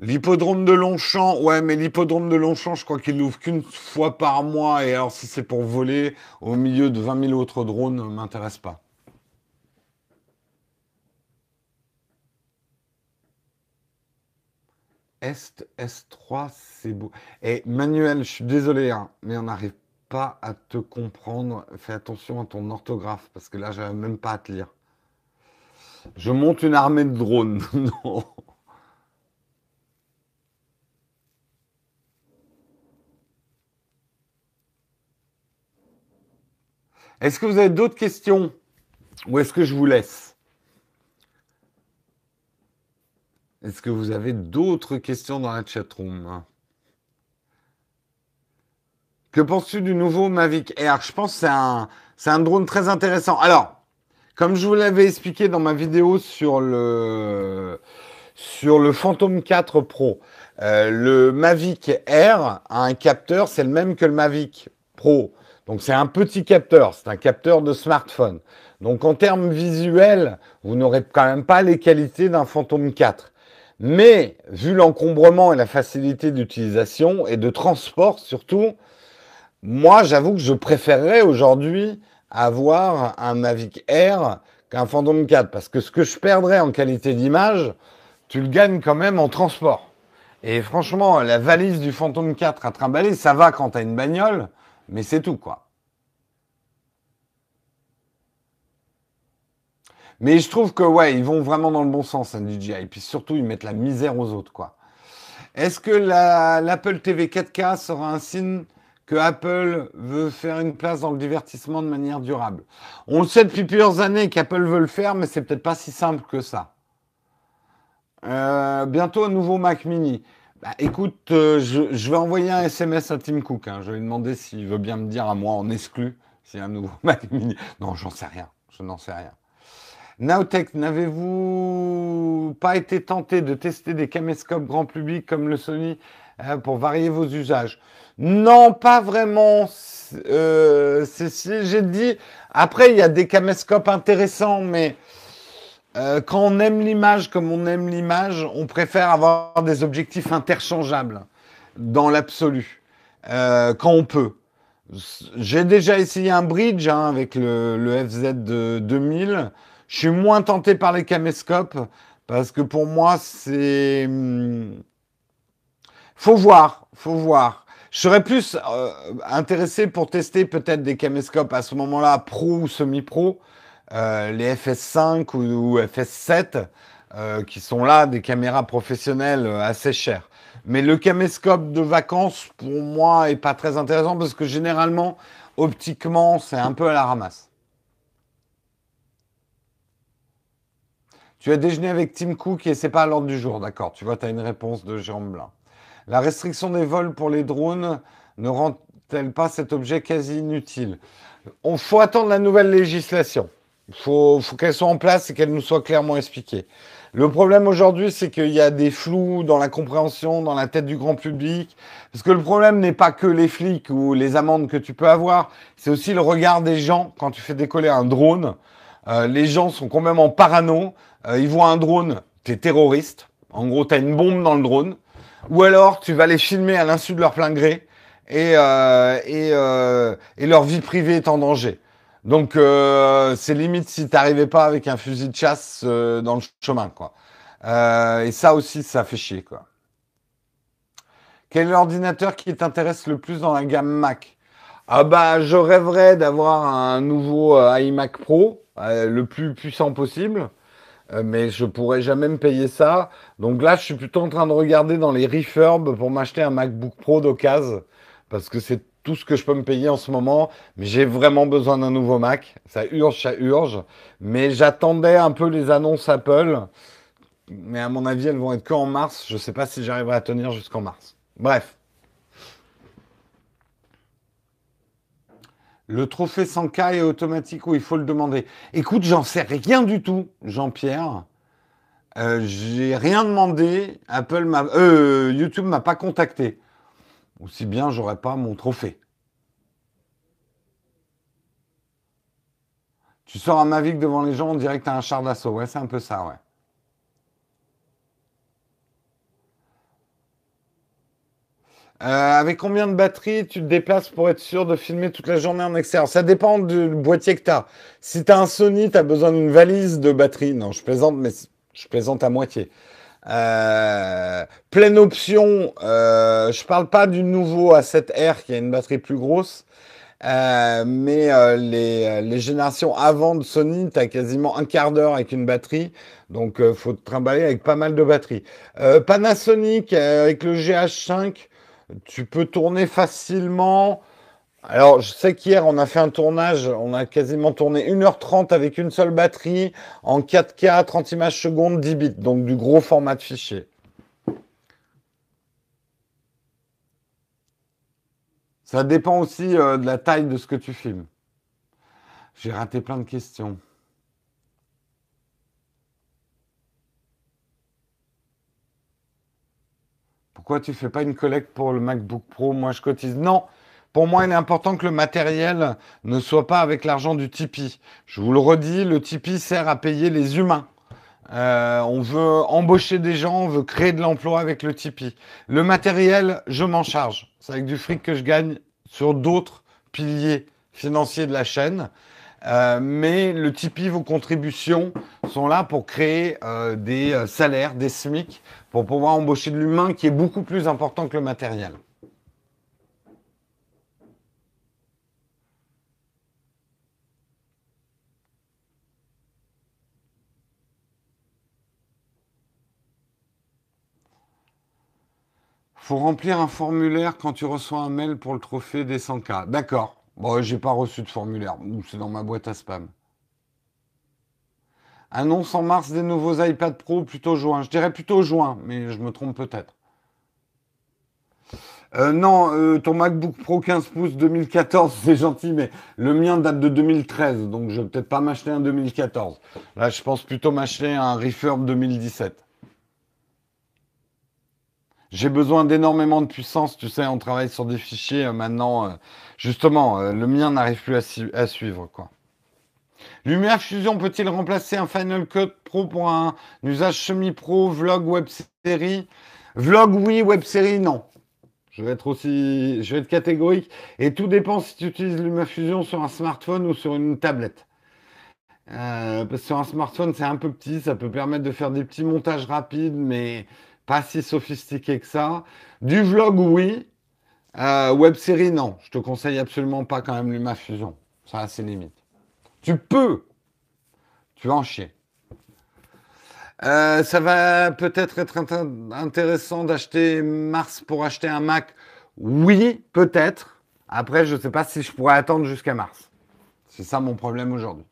L'hippodrome de Longchamp, ouais, mais l'hippodrome de Longchamp, je crois qu'il l'ouvre qu'une fois par mois, et alors si c'est pour voler au milieu de 20 000 autres drones, m'intéresse pas. Est, S3, c'est beau. Et Manuel, je suis désolé, hein, mais on n'arrive pas à te comprendre. Fais attention à ton orthographe, parce que là, j'arrive même pas à te lire. Je monte une armée de drones. non. Est-ce que vous avez d'autres questions? Ou est-ce que je vous laisse? Est-ce que vous avez d'autres questions dans la chatroom? Que penses-tu du nouveau Mavic Air? Je pense que c'est un, drone très intéressant. Alors, comme je vous l'avais expliqué dans ma vidéo sur le, sur le Phantom 4 Pro. Euh, le Mavic Air a un capteur, c'est le même que le Mavic Pro. Donc c'est un petit capteur, c'est un capteur de smartphone. Donc en termes visuels, vous n'aurez quand même pas les qualités d'un Phantom 4. Mais vu l'encombrement et la facilité d'utilisation et de transport surtout, moi j'avoue que je préférerais aujourd'hui avoir un Mavic Air qu'un Phantom 4 parce que ce que je perdrais en qualité d'image, tu le gagnes quand même en transport. Et franchement, la valise du Phantom 4 à trimballer, ça va quand t'as une bagnole, mais c'est tout, quoi. Mais je trouve que, ouais, ils vont vraiment dans le bon sens, un DJI. Et puis surtout, ils mettent la misère aux autres, quoi. Est-ce que l'Apple TV 4K sera un signe que Apple veut faire une place dans le divertissement de manière durable? On le sait depuis plusieurs années qu'Apple veut le faire, mais c'est peut-être pas si simple que ça. Euh, bientôt un nouveau Mac Mini. Bah, écoute, euh, je, vais envoyer un SMS à Tim Cook. Hein. Je vais lui demander s'il veut bien me dire à moi en exclu s'il y a un nouveau Mac Mini. Non, j'en sais rien. Je n'en sais rien. Nowtech, n'avez-vous pas été tenté de tester des caméscopes grand public comme le Sony euh, pour varier vos usages? Non, pas vraiment. Euh, j'ai dit. Après, il y a des caméscopes intéressants, mais euh, quand on aime l'image comme on aime l'image, on préfère avoir des objectifs interchangeables dans l'absolu, quand on peut. J'ai déjà essayé un bridge hein, avec le, le, FZ de 2000. Je suis moins tenté par les caméscopes parce que pour moi, c'est... Hmm, faut voir, faut voir. Je serais plus euh, intéressé pour tester peut-être des caméscopes à ce moment-là, pro ou semi-pro, euh, les FS5 ou, FS7, euh, qui sont là des caméras professionnelles assez chères. Mais le caméscope de vacances, pour moi, est pas très intéressant parce que généralement, optiquement, c'est un peu à la ramasse. Tu as déjeuné avec Tim Cook et c'est pas à l'ordre du jour, d'accord. Tu vois, tu as une réponse de Jérôme Blin. La restriction des vols pour les drones ne rend-elle pas cet objet quasi inutile? On faut attendre la nouvelle législation. Il faut, qu'elle soit en place et qu'elle nous soit clairement expliquée. Le problème aujourd'hui, c'est qu'il y a des flous dans la compréhension, dans la tête du grand public. Parce que le problème n'est pas que les flics ou les amendes que tu peux avoir, c'est aussi le regard des gens quand tu fais décoller un drone. Euh, les gens sont quand même en parano. Euh, ils voient un drone, t'es terroriste. En gros, t'as une bombe dans le drone. Ou alors, tu vas les filmer à l'insu de leur plein gré et, euh, et, et leur vie privée est en danger. Donc euh, c'est limite si t'arrivais pas avec un fusil de chasse euh, dans le chemin, quoi. Euh, et ça aussi, ça fait chier, quoi. Quel est l'ordinateur qui t'intéresse le plus dans la gamme Mac? Ah bah, je rêverais d'avoir un nouveau iMac Pro, le plus puissant possible, mais je pourrais jamais me payer ça. Donc là, je suis plutôt en train de regarder dans les refurbs pour m'acheter un MacBook Pro d'occasion, parce que c'est tout ce que je peux me payer en ce moment, mais j'ai vraiment besoin d'un nouveau Mac. Ça urge, ça urge. Mais j'attendais un peu les annonces Apple. Mais à mon avis, elles vont être qu'en mars. Je ne sais pas si j'arriverai à tenir jusqu'en mars. Bref. Le trophée 100K est automatique ou il faut le demander Écoute, j'en sais rien du tout, Jean-Pierre. Euh, j'ai rien demandé. Apple m'a, euh, YouTube m'a pas contacté aussi bien j'aurais pas mon trophée. Tu sors un Mavic devant les gens, on dirait que un char d'assaut. Ouais, c'est un peu ça, ouais. Euh, avec combien de batteries tu te déplaces pour être sûr de filmer toute la journée en extérieur? Ça dépend du boîtier que tu as. Si tu as un Sony, tu as besoin d'une valise de batterie. Non, je plaisante, mais je plaisante à moitié. Euh, pleine option, euh, je parle pas du nouveau A7R qui a une batterie plus grosse, euh, mais euh, les, les, générations avant de Sony, tu as quasiment un quart d'heure avec une batterie, donc faut te trimballer avec pas mal de batteries. Panasonic avec le GH5, tu peux tourner facilement alors, je sais qu'hier, on a fait un tournage, on a quasiment tourné 1h30 avec une seule batterie, en 4K, 30 images secondes, 10 bits, donc du gros format de fichier. Ça dépend aussi euh, de la taille de ce que tu filmes. J'ai raté plein de questions. Tu fais pas une collecte pour le MacBook Pro? Moi, je cotise. Non, pour moi, il est important que le matériel ne soit pas avec l'argent du Tipeee. Je vous le redis, le Tipeee sert à payer les humains. Euh, on veut embaucher des gens, on veut créer de l'emploi avec le Tipeee. Le matériel, je m'en charge. C'est avec du fric que je gagne sur d'autres piliers financiers de la chaîne. Euh, mais le Tipeee, vos contributions sont là pour créer euh, des salaires, des SMIC, pour pouvoir embaucher de l'humain qui est beaucoup plus important que le matériel. faut remplir un formulaire quand tu reçois un mail pour le trophée des 100K. D'accord. Bon, j'ai pas reçu de formulaire. C'est dans ma boîte à spam. Annonce en mars des nouveaux iPad Pro plutôt juin. Je dirais plutôt juin, mais je me trompe peut-être. Euh, non, euh, ton MacBook Pro 15 pouces 2014, c'est gentil, mais le mien date de 2013, donc je vais peut-être pas m'acheter un 2014. Là, je pense plutôt m'acheter un Refurb 2017. J'ai besoin d'énormément de puissance, tu sais, on travaille sur des fichiers euh, maintenant. Euh, justement, euh, le mien n'arrive plus à, suivre, quoi. Lumière Fusion peut-il remplacer un Final Cut Pro pour un, usage semi-pro, vlog, web série? Vlog, oui, web série, non. Je vais être aussi, je vais être catégorique. Et tout dépend si tu utilises Lumière Fusion sur un smartphone ou sur une tablette. parce que sur un smartphone, c'est un peu petit, ça peut permettre de faire des petits montages rapides, mais pas si sophistiqué que ça. Du vlog, oui. Euh, web série, non. Je te conseille absolument pas quand même LumaFusion. Ça a ses limites. Tu peux. Tu vas en chier. Euh, ça va peut-être être intéressant d'acheter Mars pour acheter un Mac. Oui, peut-être. Après, je ne sais pas si je pourrais attendre jusqu'à mars. C'est ça mon problème aujourd'hui.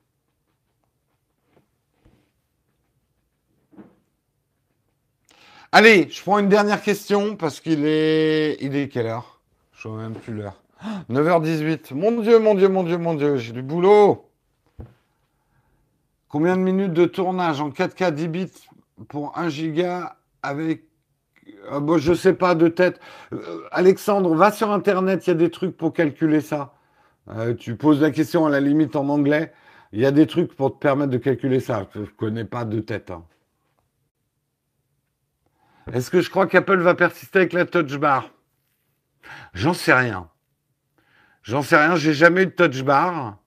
Allez, je prends une dernière question parce qu'il est. Il est quelle heure? Je vois même plus l'heure. 9h18. Mon Dieu, mon Dieu, mon Dieu, mon Dieu, j'ai du boulot. Combien de minutes de tournage en 4K 10 bits pour 1 giga avec. Ah bon, je sais pas de tête. Euh, Alexandre, va sur Internet, il y a des trucs pour calculer ça. Euh, tu poses la question à la limite en anglais. Il y a des trucs pour te permettre de calculer ça. Je ne connais pas de tête. Hein. Est-ce que je crois qu'Apple va persister avec la touch bar? J'en sais rien. J'en sais rien, j'ai jamais eu de touch bar.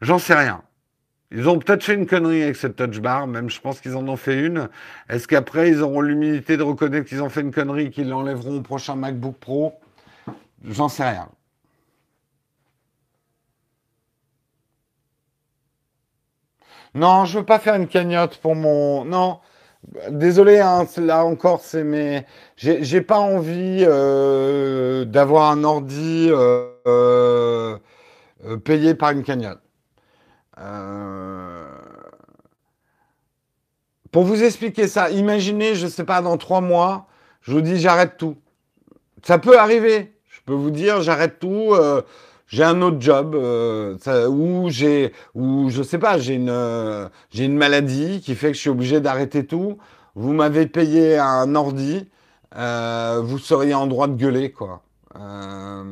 J'en sais rien. Ils ont peut-être fait une connerie avec cette touch bar, même je pense qu'ils en ont fait une. Est-ce qu'après ils auront l'humilité de reconnaître qu'ils ont fait une connerie qu'ils l'enlèveront au prochain MacBook Pro? J'en sais rien. Non, je veux pas faire une cagnotte pour mon. Non, Désolé, hein, là encore, c'est mais j'ai pas envie euh, d'avoir un ordi euh, euh, payé par une cagnotte. Pour vous expliquer ça, imaginez, je sais pas, dans trois mois, je vous dis j'arrête tout. Ça peut arriver. Je peux vous dire j'arrête tout j'ai un autre job euh, où j'ai ou je sais pas j'ai une j'ai une maladie qui fait que je suis obligé d'arrêter tout. Vous m'avez payé un ordi euh, vous seriez en droit de gueuler quoi. Euh,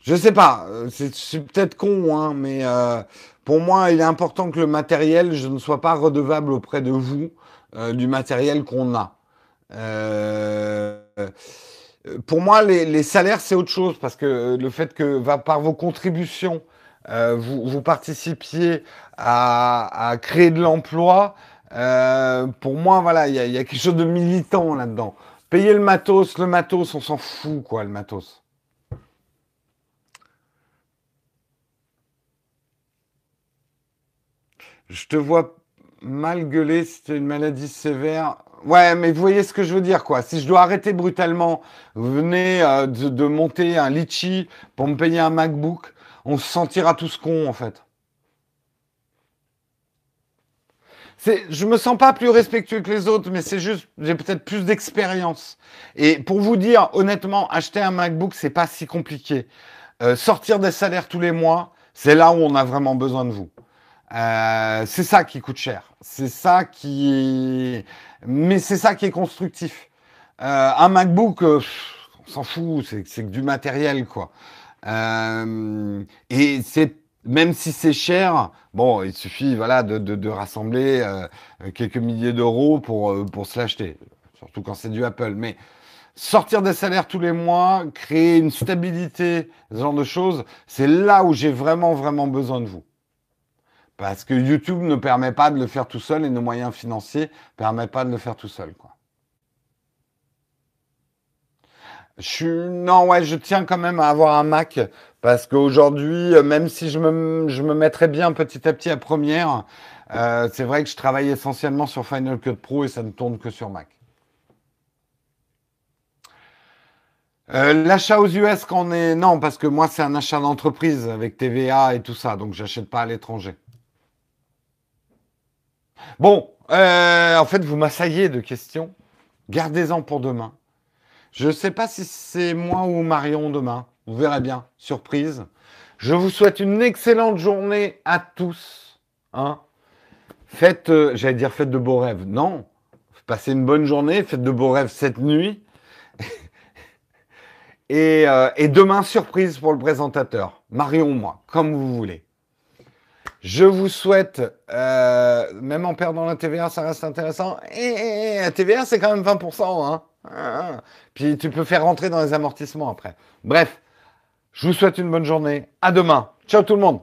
je sais pas c'est peut-être con hein, mais euh, pour moi il est important que le matériel je ne sois pas redevable auprès de vous euh, du matériel qu'on a. Euh, euh, pour moi, les, salaires, c'est autre chose parce que le fait que par vos contributions, euh, vous, participiez à, créer de l'emploi, euh, pour moi, voilà, il y a, quelque chose de militant là-dedans. Payer le matos, le matos, on s'en fout, quoi, le matos. Je te vois mal gueuler tu une maladie sévère. Ouais, mais vous voyez ce que je veux dire, quoi. Si je dois arrêter brutalement, vous venez euh, de, monter un litchi pour me payer un MacBook, on se sentira tous cons, en fait. Je me sens pas plus respectueux que les autres, mais c'est juste, j'ai peut-être plus d'expérience. Et pour vous dire, honnêtement, acheter un MacBook, c'est pas si compliqué. Euh, sortir des salaires tous les mois, c'est là où on a vraiment besoin de vous. Euh, c'est ça qui coûte cher. C'est ça qui, mais c'est ça qui est constructif. Euh, un MacBook, on s'en fout, c'est que du matériel, quoi. et c'est même si c'est cher, bon, il suffit voilà de, de, rassembler quelques milliers d'euros pour pour se l'acheter, surtout quand c'est du Apple. Mais sortir des salaires tous les mois, créer une stabilité, ce genre de choses, c'est là où j'ai vraiment, vraiment besoin de vous. Parce que YouTube ne permet pas de le faire tout seul et nos moyens financiers ne permettent pas de le faire tout seul. Je suis... Non, ouais, je tiens quand même à avoir un Mac parce qu'aujourd'hui, même si je me, je me mettrais bien petit à petit à première, euh, c'est vrai que je travaille essentiellement sur Final Cut Pro et ça ne tourne que sur Mac. Euh, l'achat aux US quand on est... Non, parce que moi, c'est un achat d'entreprise avec TVA et tout ça, donc j'achète pas à l'étranger. Bon, euh, en fait, vous m'assaillez de questions. Gardez-en pour demain. Je ne sais pas si c'est moi ou Marion demain. Vous verrez bien. Surprise. Je vous souhaite une excellente journée à tous. Hein faites, euh, j'allais dire faites de beaux rêves. Non. Passez une bonne journée. Faites de beaux rêves cette nuit. Euh, et, demain, surprise pour le présentateur. Marion, moi, comme vous voulez. Je vous souhaite, euh, même en perdant la TVA, ça reste intéressant. La TVA, c'est quand même 20%. Hein. Ah. Puis tu peux faire rentrer dans les amortissements après. Bref, je vous souhaite une bonne journée. À demain. Ciao tout le monde.